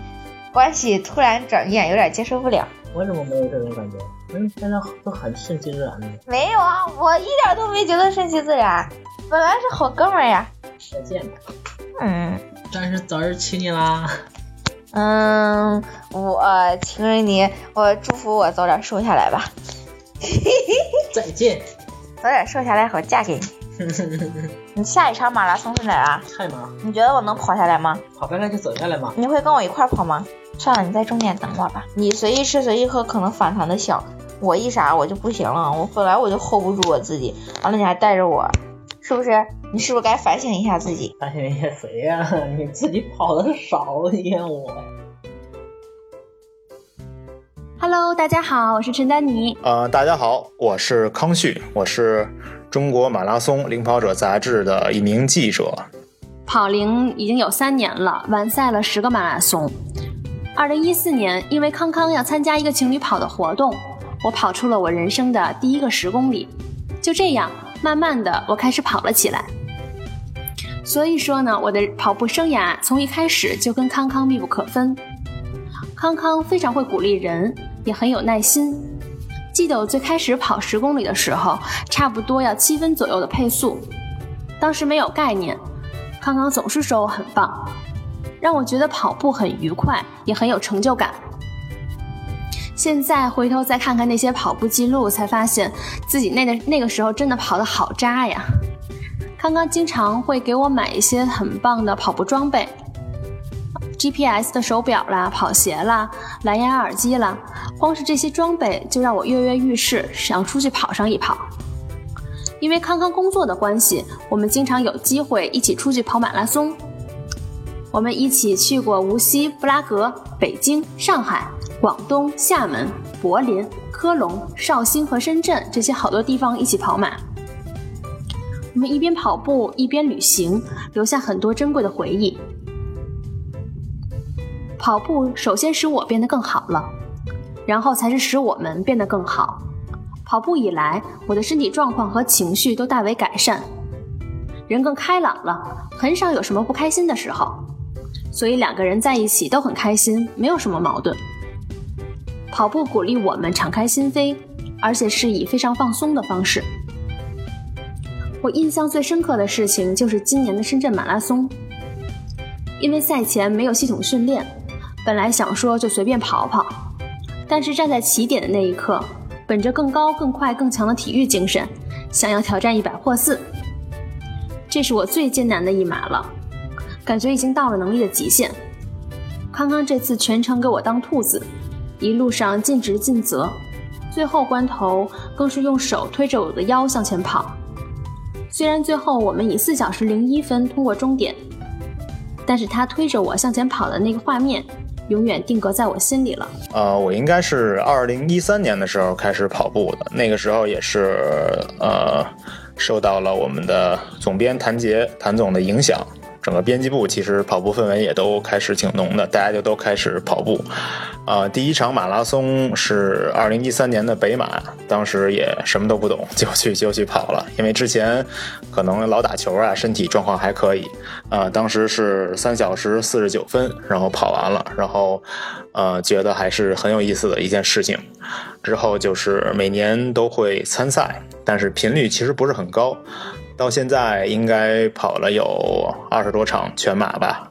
关系突然转变，有点接受不了。我怎么没有这种感觉？嗯，现在都很顺其自然的。没有啊，我一点都没觉得顺其自然，本来是好哥们呀。再见。嗯。但是早日娶你啦。嗯，我情人你，我祝福我早点瘦下来吧。(laughs) 再见。早点瘦下来好嫁给你。(laughs) 你下一场马拉松是哪啊？太马。你觉得我能跑下来吗？跑下来就走下来吗？你会跟我一块跑吗？算了，你在终点等我吧。你随意吃随意喝可能反弹的小，我一傻我就不行了。我本来我就 hold 不住我自己，完了你还带着我，是不是？你是不是该反省一下自己？反省一下谁呀？(laughs) 你自己跑的少，你怨我。Hello，大家好，我是陈丹妮。呃，大家好，我是康旭，我是。中国马拉松领跑者杂志的一名记者，跑龄已经有三年了，完赛了十个马拉松。二零一四年，因为康康要参加一个情侣跑的活动，我跑出了我人生的第一个十公里。就这样，慢慢的，我开始跑了起来。所以说呢，我的跑步生涯从一开始就跟康康密不可分。康康非常会鼓励人，也很有耐心。记得我最开始跑十公里的时候，差不多要七分左右的配速，当时没有概念。康康总是说我很棒，让我觉得跑步很愉快，也很有成就感。现在回头再看看那些跑步记录，才发现自己那个那个时候真的跑得好渣呀。康康经常会给我买一些很棒的跑步装备。GPS 的手表啦，跑鞋啦，蓝牙耳机啦，光是这些装备就让我跃跃欲试，想出去跑上一跑。因为康康工作的关系，我们经常有机会一起出去跑马拉松。我们一起去过无锡、布拉格、北京、上海、广东、厦门、柏林、科隆、绍兴和深圳这些好多地方一起跑马。我们一边跑步一边旅行，留下很多珍贵的回忆。跑步首先使我变得更好了，然后才是使我们变得更好。跑步以来，我的身体状况和情绪都大为改善，人更开朗了，很少有什么不开心的时候。所以两个人在一起都很开心，没有什么矛盾。跑步鼓励我们敞开心扉，而且是以非常放松的方式。我印象最深刻的事情就是今年的深圳马拉松，因为赛前没有系统训练，本来想说就随便跑跑，但是站在起点的那一刻，本着更高、更快、更强的体育精神，想要挑战一百破四。这是我最艰难的一马了，感觉已经到了能力的极限。康康这次全程给我当兔子，一路上尽职尽责，最后关头更是用手推着我的腰向前跑。虽然最后我们以四小时零一分通过终点，但是他推着我向前跑的那个画面，永远定格在我心里了。呃，我应该是二零一三年的时候开始跑步的，那个时候也是呃受到了我们的总编谭杰谭总的影响。整个编辑部其实跑步氛围也都开始挺浓的，大家就都开始跑步。啊、第一场马拉松是二零一三年的北马，当时也什么都不懂，就去就去跑了，因为之前可能老打球啊，身体状况还可以。啊、当时是三小时四十九分，然后跑完了，然后呃觉得还是很有意思的一件事情。之后就是每年都会参赛，但是频率其实不是很高。到现在应该跑了有二十多场全马吧，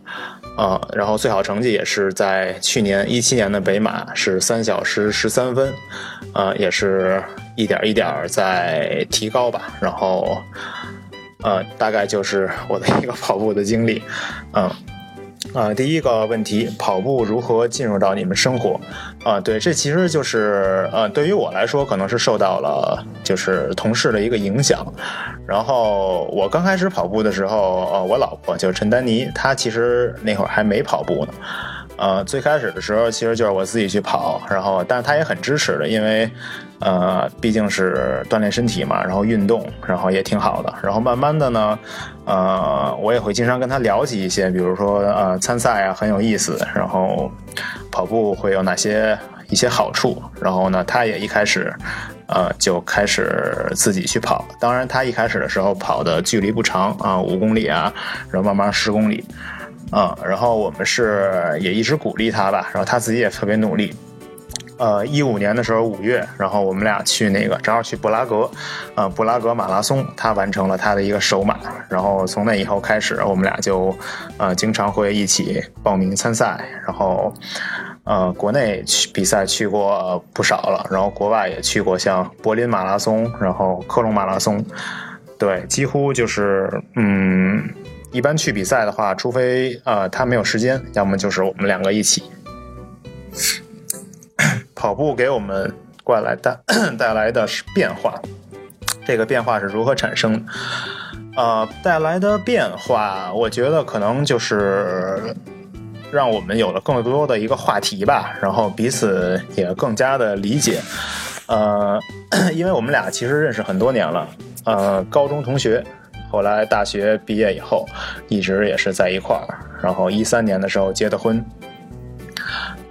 啊、然后最好成绩也是在去年一七年的北马是三小时十三分，啊、也是一点一点在提高吧，然后，呃，大概就是我的一个跑步的经历，嗯。啊、第一个问题，跑步如何进入到你们生活？啊、对，这其实就是呃，对于我来说，可能是受到了就是同事的一个影响。然后我刚开始跑步的时候，呃，我老婆就是陈丹妮，她其实那会儿还没跑步呢。呃，最开始的时候其实就是我自己去跑，然后但是她也很支持的，因为呃毕竟是锻炼身体嘛，然后运动，然后也挺好的。然后慢慢的呢，呃，我也会经常跟他聊起一些，比如说呃参赛啊很有意思，然后跑步会有哪些一些好处。然后呢，他也一开始呃就开始自己去跑。当然，他一开始的时候跑的距离不长啊，五公里啊，然后慢慢十公里。啊、然后我们是也一直鼓励他吧，然后他自己也特别努力。呃，一五年的时候五月，然后我们俩去那个正好去布拉格，呃，布拉格马拉松，他完成了他的一个首马，然后从那以后开始，我们俩就呃经常会一起报名参赛，然后呃国内去比赛去过不少了，然后国外也去过，像柏林马拉松，然后科隆马拉松，对，几乎就是嗯。一般去比赛的话，除非呃他没有时间，要么就是我们两个一起。跑步给我们带来带 (clears throat) 带来的是变化，这个变化是如何产生的？呃，带来的变化，我觉得可能就是让我们有了更多的一个话题吧，然后彼此也更加的理解。呃，(clears throat) 因为我们俩其实认识很多年了，呃，高中同学。后来大学毕业以后，一直也是在一块儿。然后一三年的时候结的婚。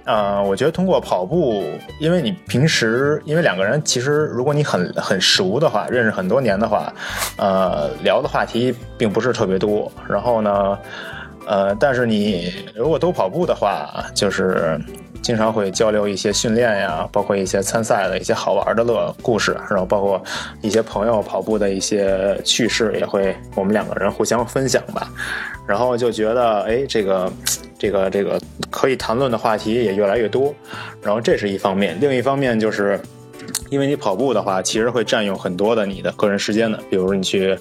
呃，我觉得通过跑步，因为你平时因为两个人其实如果你很很熟的话，认识很多年的话，呃，聊的话题并不是特别多。然后呢，呃，但是你如果都跑步的话，就是。经常会交流一些训练呀，包括一些参赛的一些好玩的乐故事，然后包括一些朋友跑步的一些趣事，也会我们两个人互相分享吧。然后就觉得，哎，这个这个这个可以谈论的话题也越来越多。然后这是一方面，另一方面就是，因为你跑步的话，其实会占用很多的你的个人时间的，比如你去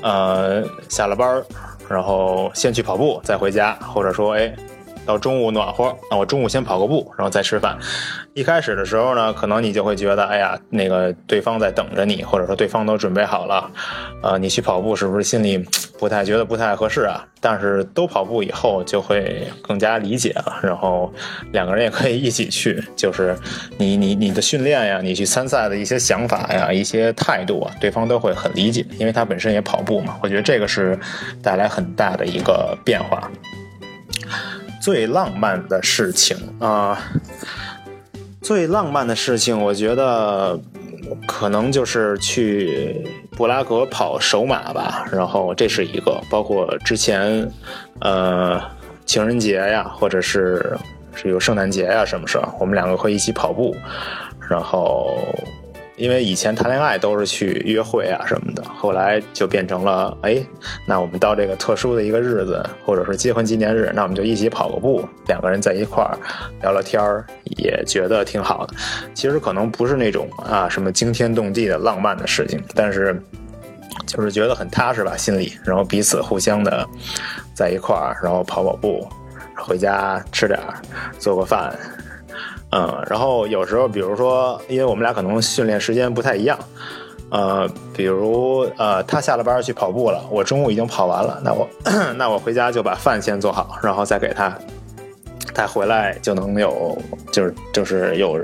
呃下了班儿然后先去跑步，再回家，或者说，哎。到中午暖和，那我中午先跑个步，然后再吃饭。一开始的时候呢，可能你就会觉得，哎呀，那个对方在等着你，或者说对方都准备好了，呃，你去跑步是不是心里不太觉得不太合适啊？但是都跑步以后就会更加理解了，然后两个人也可以一起去，就是你你你的训练呀，你去参赛的一些想法呀，一些态度啊，对方都会很理解，因为他本身也跑步嘛。我觉得这个是带来很大的一个变化。最浪漫的事情啊、最浪漫的事情，我觉得可能就是去布拉格跑首马吧。然后这是一个，包括之前呃情人节呀，或者是是有圣诞节呀什么时候，我们两个会一起跑步，然后。因为以前谈恋爱都是去约会啊什么的，后来就变成了，哎，那我们到这个特殊的一个日子，或者是结婚纪念日，那我们就一起跑个步，两个人在一块儿聊聊天儿，也觉得挺好的。其实可能不是那种啊什么惊天动地的浪漫的事情，但是就是觉得很踏实吧，心里，然后彼此互相的在一块儿，然后跑跑步，回家吃点儿，做个饭。嗯，然后有时候，比如说，因为我们俩可能训练时间不太一样，呃，比如呃，他下了班去跑步了，我中午已经跑完了，那我 (clears throat) 那我回家就把饭先做好，然后再给他，他回来就能有，就是就是有，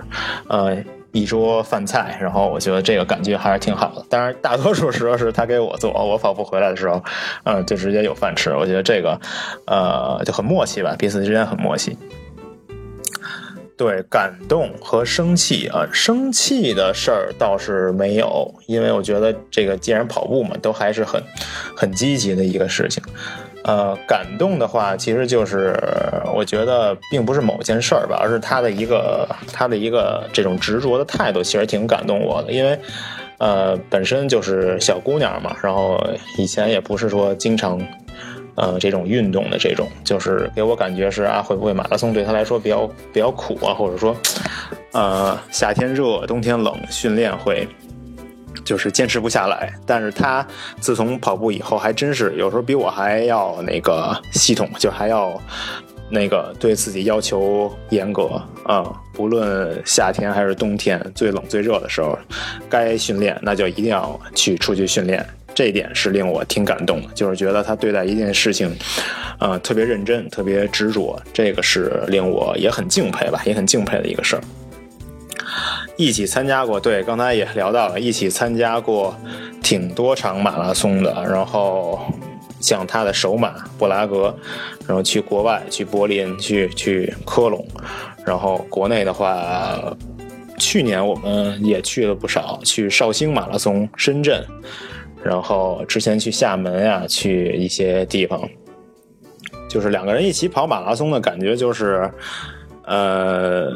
呃，一桌饭菜，然后我觉得这个感觉还是挺好的。当然，大多数时候是他给我做，我跑步回来的时候，嗯，就直接有饭吃。我觉得这个，呃，就很默契吧，彼此之间很默契。对，感动和生气啊，生气的事儿倒是没有，因为我觉得这个既然跑步嘛，都还是很很积极的一个事情。呃，感动的话，其实就是我觉得并不是某件事儿吧，而是他的一个他的一个这种执着的态度，其实挺感动我的。因为呃，本身就是小姑娘嘛，然后以前也不是说经常。呃，这种运动的这种，就是给我感觉是啊，会不会马拉松对他来说比较比较苦啊？或者说，呃，夏天热，冬天冷，训练会就是坚持不下来。但是他自从跑步以后，还真是有时候比我还要那个系统，就还要那个对自己要求严格啊。不论夏天还是冬天，最冷最热的时候，该训练那就一定要去出去训练。这一点是令我挺感动的，就是觉得他对待一件事情，呃，特别认真，特别执着，这个是令我也很敬佩吧，也很敬佩的一个事儿。一起参加过，对，刚才也聊到了，一起参加过挺多场马拉松的，然后像他的首马布拉格，然后去国外，去柏林，去去科隆，然后国内的话，去年我们也去了不少，去绍兴马拉松，深圳。然后之前去厦门呀，去一些地方，就是两个人一起跑马拉松的感觉，就是，呃，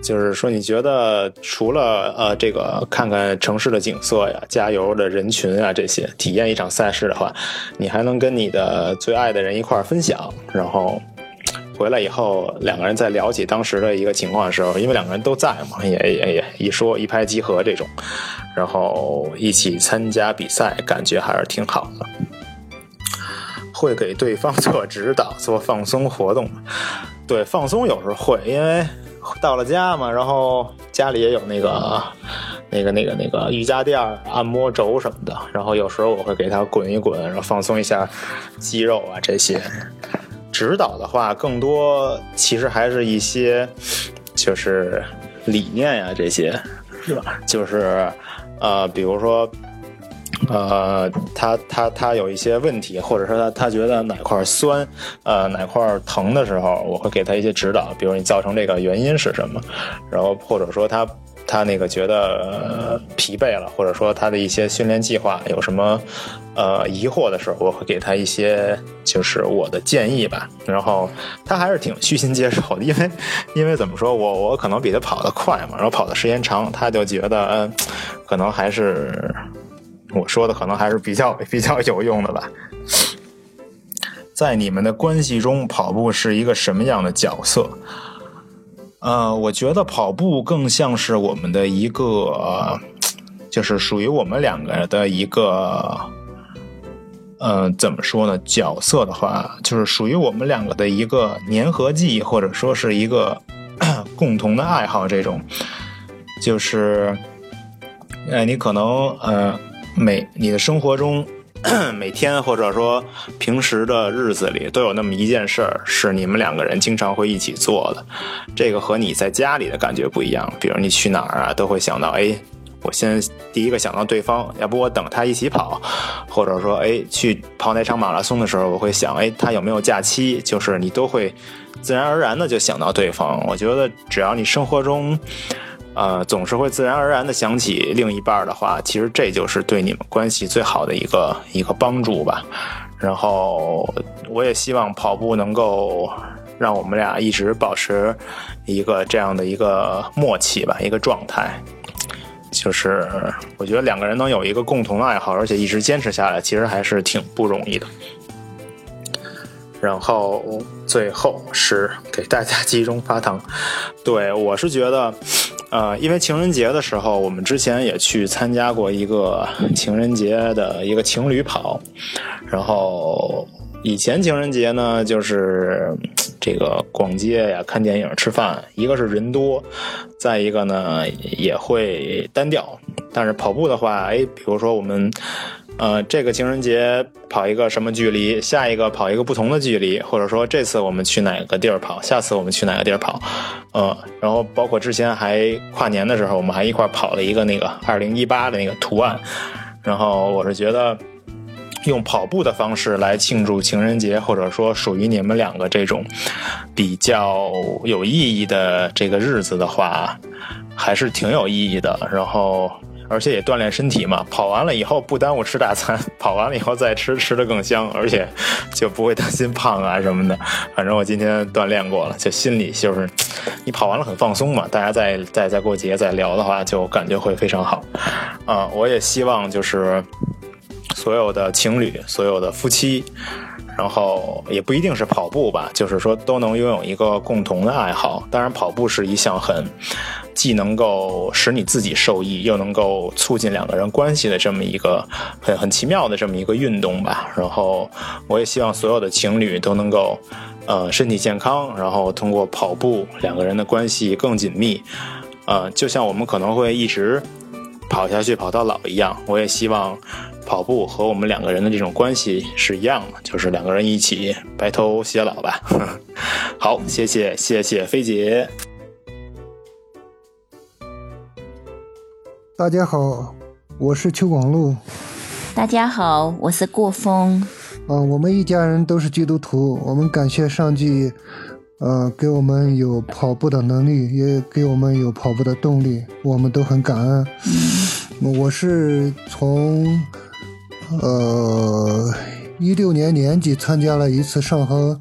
就是说你觉得除了呃这个看看城市的景色呀、加油的人群啊这些，体验一场赛事的话，你还能跟你的最爱的人一块儿分享，然后回来以后两个人在聊起当时的一个情况的时候，因为两个人都在嘛，也也也一说一拍即合这种。然后一起参加比赛，感觉还是挺好的。会给对方 (laughs) 做指导、做放松活动。对，放松有时候会，因为到了家嘛，然后家里也有那个、那个、那个、那个瑜伽垫、按摩轴什么的。然后有时候我会给他滚一滚，然后放松一下肌肉啊这些。指导的话，更多其实还是一些就是理念呀这些，是吧？就是。呃，比如说，呃，他他他有一些问题，或者说他他觉得哪块酸，呃，哪块疼的时候，我会给他一些指导。比如你造成这个原因是什么，然后或者说他他那个觉得疲惫了，或者说他的一些训练计划有什么呃疑惑的时候，我会给他一些就是我的建议吧。然后他还是挺虚心接受的，因为 (laughs) 因为怎么说我我可能比他跑得快嘛，然后跑的时间长，他就觉得嗯。可能还是我说的，可能还是比较 (laughs) 比较有用的吧。在你们的关系中，跑步是一个什么样的角色？呃，我觉得跑步更像是我们的一个，就是属于我们两个的一个，呃，怎么说呢？角色的话，就是属于我们两个的一个粘合剂，或者说是一个共同的爱好。这种就是。哎，你可能呃，每你的生活中 (clears throat) 每天或者说平时的日子里，都有那么一件事儿是你们两个人经常会一起做的。这个和你在家里的感觉不一样。比如你去哪儿啊，都会想到，哎，我先第一个想到对方，要不我等他一起跑，或者说，哎，去跑那场马拉松的时候，我会想，哎，他有没有假期？就是你都会自然而然的就想到对方。我觉得只要你生活中。呃，总是会自然而然的想起另一半的话，其实这就是对你们关系最好的一个一个帮助吧。然后我也希望跑步能够让我们俩一直保持一个这样的一个默契吧，一个状态。就是我觉得两个人能有一个共同的爱好，而且一直坚持下来，其实还是挺不容易的。然后最后是给大家集中发糖。对我是觉得，呃，因为情人节的时候，我们之前也去参加过一个情人节的一个情侣跑。然后以前情人节呢，就是这个逛街呀、看电影、吃饭，一个是人多，再一个呢也会单调。但是跑步的话，哎，比如说我们。呃，这个情人节跑一个什么距离？下一个跑一个不同的距离，或者说这次我们去哪个地儿跑？下次我们去哪个地儿跑？呃，然后包括之前还跨年的时候，我们还一块跑了一个那个二零一八的那个图案。然后我是觉得，用跑步的方式来庆祝情人节，或者说属于你们两个这种比较有意义的这个日子的话，还是挺有意义的。然后。而且也锻炼身体嘛，跑完了以后不耽误吃大餐，(laughs) 跑完了以后再吃，吃的更香，而且就不会担心胖啊什么的。反正我今天锻炼过了，就心里就是，你跑完了很放松嘛。大家再再再过节再聊的话，就感觉会非常好。啊，我也希望就是所有的情侣，所有的夫妻。然后也不一定是跑步吧，就是说都能拥有一个共同的爱好。当然，跑步是一项很既能够使你自己受益，又能够促进两个人关系的这么一个很很奇妙的这么一个运动吧。然后，我也希望所有的情侣都能够呃身体健康，然后通过跑步，两个人的关系更紧密。呃，就像我们可能会一直跑下去，跑到老一样。我也希望。跑步和我们两个人的这种关系是一样的，就是两个人一起白头偕老吧。(laughs) 好，谢谢谢谢飞姐。大家好，我是邱广路。大家好，我是顾峰。嗯，我们一家人都是基督徒，我们感谢上帝，呃，给我们有跑步的能力，也给我们有跑步的动力，我们都很感恩。我是从。呃，一六年年底参加了一次上合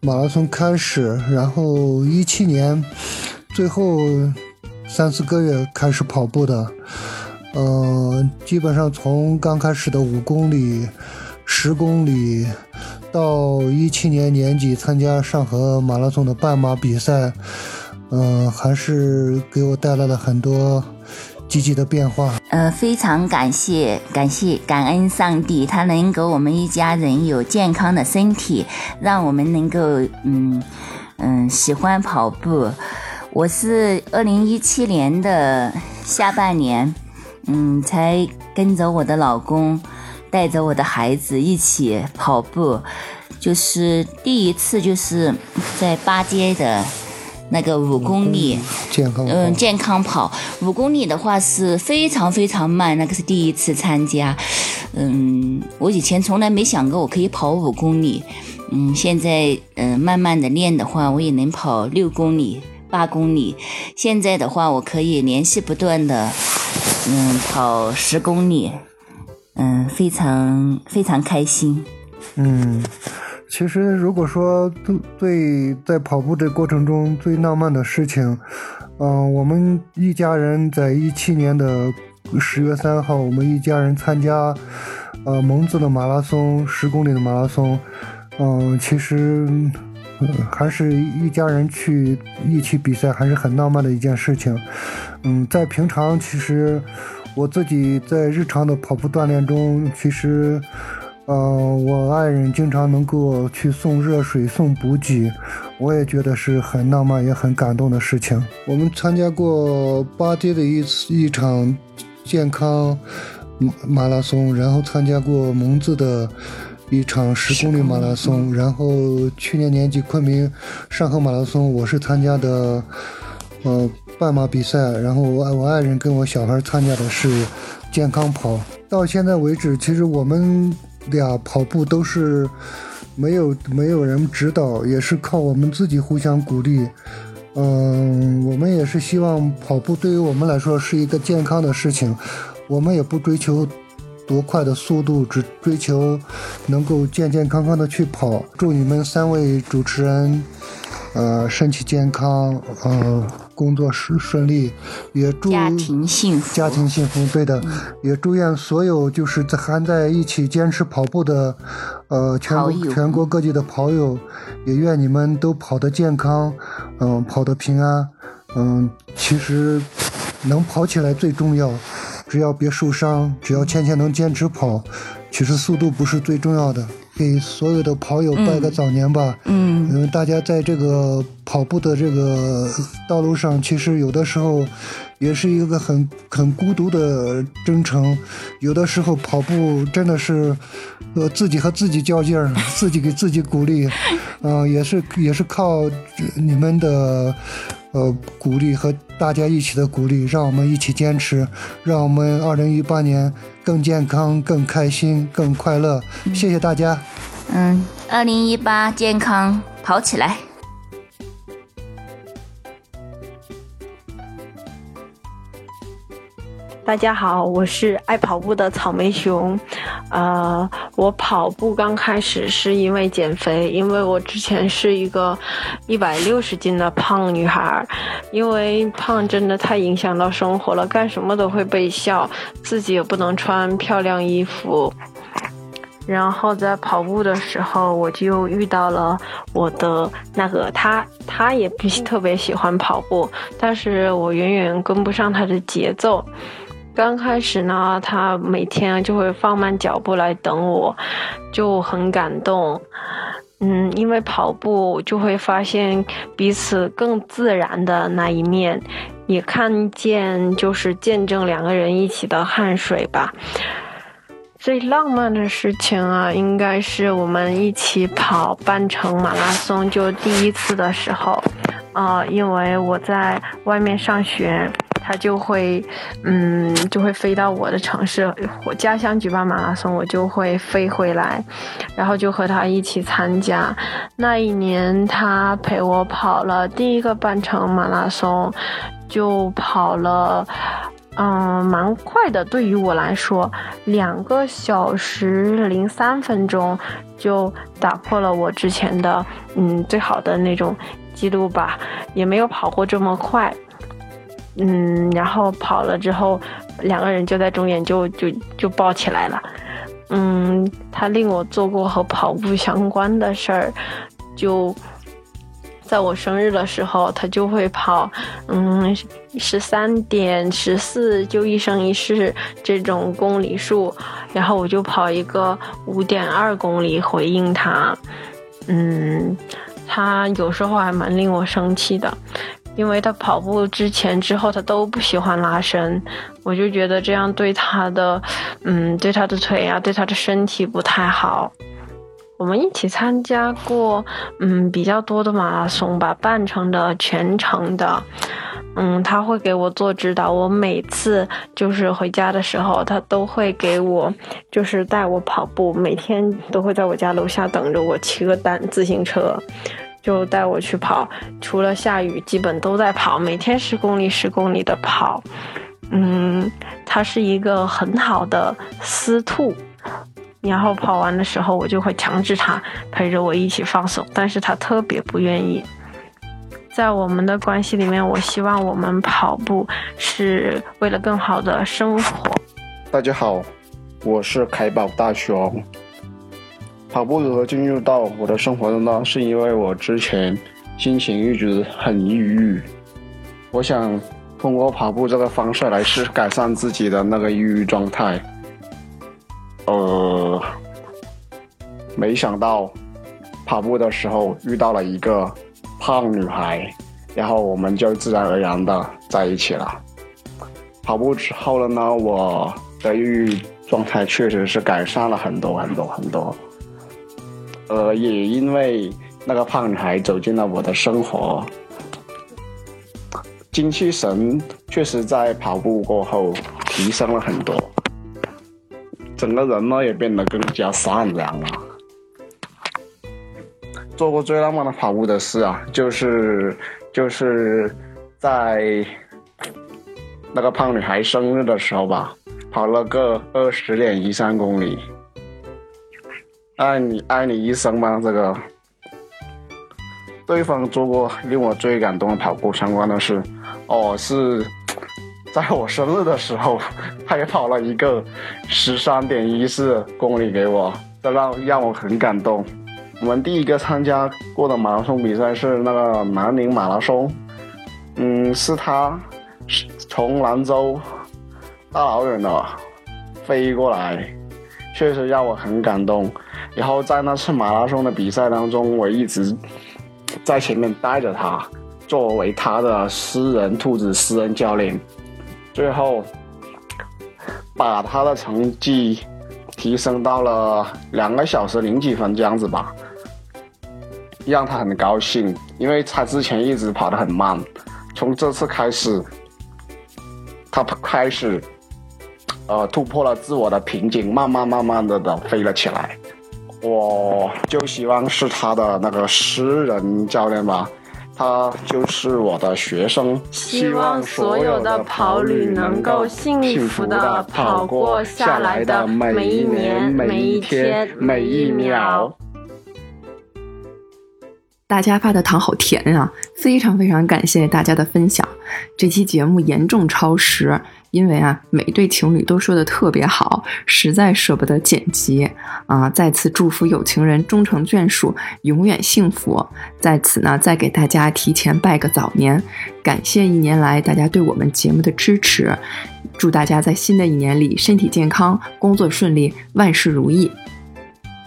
马拉松开始，然后一七年最后三四个月开始跑步的，呃，基本上从刚开始的五公里、十公里，到一七年年底参加上海马拉松的半马比赛，嗯，还是给我带来了很多。积极的变化，呃，非常感谢，感谢，感恩上帝，他能给我们一家人有健康的身体，让我们能够，嗯嗯，喜欢跑步。我是二零一七年的下半年，嗯，才跟着我的老公，带着我的孩子一起跑步，就是第一次就是在八街的。那个五公里，健康嗯，健康跑五公里的话是非常非常慢，那个是第一次参加，嗯，我以前从来没想过我可以跑五公里，嗯，现在嗯慢慢的练的话，我也能跑六公里、八公里，现在的话我可以连续不断的嗯跑十公里，嗯，非常非常开心，嗯。其实，如果说最在跑步这过程中最浪漫的事情，嗯，我们一家人在一七年的十月三号，我们一家人参加呃蒙自的马拉松十公里的马拉松，嗯，其实嗯还是一家人去一起比赛，还是很浪漫的一件事情。嗯，在平常，其实我自己在日常的跑步锻炼中，其实。嗯，我爱人经常能给我去送热水、送补给，我也觉得是很浪漫也很感动的事情。我们参加过巴爹的一次一场健康马拉松，然后参加过蒙自的一场十公里马拉松，然后去年年底昆明上河马拉松，我是参加的呃半马比赛，然后我我爱人跟我小孩参加的是健康跑。到现在为止，其实我们。俩跑步都是没有没有人指导，也是靠我们自己互相鼓励。嗯，我们也是希望跑步对于我们来说是一个健康的事情，我们也不追求多快的速度，只追求能够健健康康的去跑。祝你们三位主持人，呃，身体健康，呃，工作顺顺利，也祝家庭幸福。家庭幸福，对的，也祝愿所有就是在还在一起坚持跑步的，呃，全国全国各地的跑友，也愿你们都跑得健康，嗯、跑得平安，嗯，其实能跑起来最重要，只要别受伤，只要天天能坚持跑，其实速度不是最重要的。给所有的跑友拜个早年吧，嗯。因为大家在这个跑步的这个道路上，其实有的时候也是一个很很孤独的征程，有的时候跑步真的是，呃，自己和自己较劲儿，(laughs) 自己给自己鼓励，嗯、也是也是靠你们的呃鼓励和大家一起的鼓励，让我们一起坚持，让我们二零一八年更健康、更开心、更快乐。谢谢大家。嗯，二零一八健康跑起来。大家好，我是爱跑步的草莓熊。呃，我跑步刚开始是因为减肥，因为我之前是一个一百六十斤的胖女孩，因为胖真的太影响到生活了，干什么都会被笑，自己也不能穿漂亮衣服。然后在跑步的时候，我就遇到了我的那个他，他也不是特别喜欢跑步，但是我远远跟不上他的节奏。刚开始呢，他每天就会放慢脚步来等我，就很感动。嗯，因为跑步就会发现彼此更自然的那一面，也看见就是见证两个人一起的汗水吧。最浪漫的事情啊，应该是我们一起跑半程马拉松，就第一次的时候，啊、因为我在外面上学，他就会，嗯，就会飞到我的城市，我家乡举办马拉松，我就会飞回来，然后就和他一起参加。那一年，他陪我跑了第一个半程马拉松，就跑了。嗯，蛮快的，对于我来说，两个小时零三分钟就打破了我之前的嗯最好的那种记录吧，也没有跑过这么快。嗯，然后跑了之后，两个人就在终点就就就抱起来了。嗯，他令我做过和跑步相关的事儿，就在我生日的时候，他就会跑，嗯，十三点十四就一生一世这种公里数，然后我就跑一个五点二公里回应他。嗯，他有时候还蛮令我生气的，因为他跑步之前之后他都不喜欢拉伸，我就觉得这样对他的，嗯，对他的腿啊，对他的身体不太好。我们一起参加过，嗯，比较多的马拉松吧，半程的、全程的，嗯，他会给我做指导。我每次就是回家的时候，他都会给我，就是带我跑步，每天都会在我家楼下等着我，骑个单自行车，就带我去跑。除了下雨，基本都在跑，每天十公里、十公里的跑。嗯，他是一个很好的司兔。然后跑完的时候，我就会强制他陪着我一起放松，但是他特别不愿意。在我们的关系里面，我希望我们跑步是为了更好的生活。大家好，我是凯宝大熊。跑步如何进入到我的生活中呢？是因为我之前心情一直很抑郁，我想通过跑步这个方式来试改善自己的那个抑郁状态。呃，没想到跑步的时候遇到了一个胖女孩，然后我们就自然而然的在一起了。跑步之后了呢，我的抑郁状态确实是改善了很多很多很多。呃，也因为那个胖女孩走进了我的生活，精气神确实在跑步过后提升了很多。整个人呢也变得更加善良了。做过最浪漫的跑步的事啊，就是就是在那个胖女孩生日的时候吧，跑了个二十点一三公里。爱你爱你一生吗？这个，对方做过令我最感动的跑步相关的事，哦，是在我生日的时候，他也跑了一个十三点一四公里给我，这让让我很感动。我们第一个参加过的马拉松比赛是那个南宁马拉松，嗯，是他从兰州大老远的飞过来，确实让我很感动。然后在那次马拉松的比赛当中，我一直在前面带着他，作为他的私人兔子、私人教练，最后把他的成绩提升到了两个小时零几分这样子吧，让他很高兴，因为他之前一直跑得很慢，从这次开始，他开始呃突破了自我的瓶颈，慢慢慢慢的的飞了起来。我就希望是他的那个私人教练吧，他就是我的学生。希望所有的跑旅能够幸福的跑过下来的每一年、每一天、每一秒。大家发的糖好甜啊！非常非常感谢大家的分享。这期节目严重超时，因为啊，每对情侣都说的特别好，实在舍不得剪辑啊。再次祝福有情人终成眷属，永远幸福。在此呢，再给大家提前拜个早年，感谢一年来大家对我们节目的支持，祝大家在新的一年里身体健康，工作顺利，万事如意。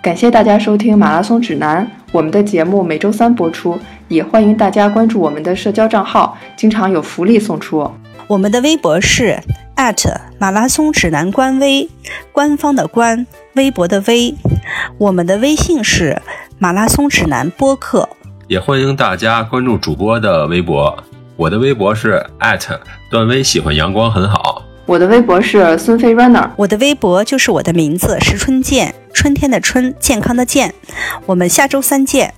感谢大家收听《马拉松指南》，我们的节目每周三播出，也欢迎大家关注我们的社交账号，经常有福利送出。我们的微博是马拉松指南官微，官方的官，微博的微。我们的微信是马拉松指南播客，也欢迎大家关注主播的微博。我的微博是段威，喜欢阳光很好。我的微博是孙飞 runner，我的微博就是我的名字石春健，春天的春，健康的健。我们下周三见。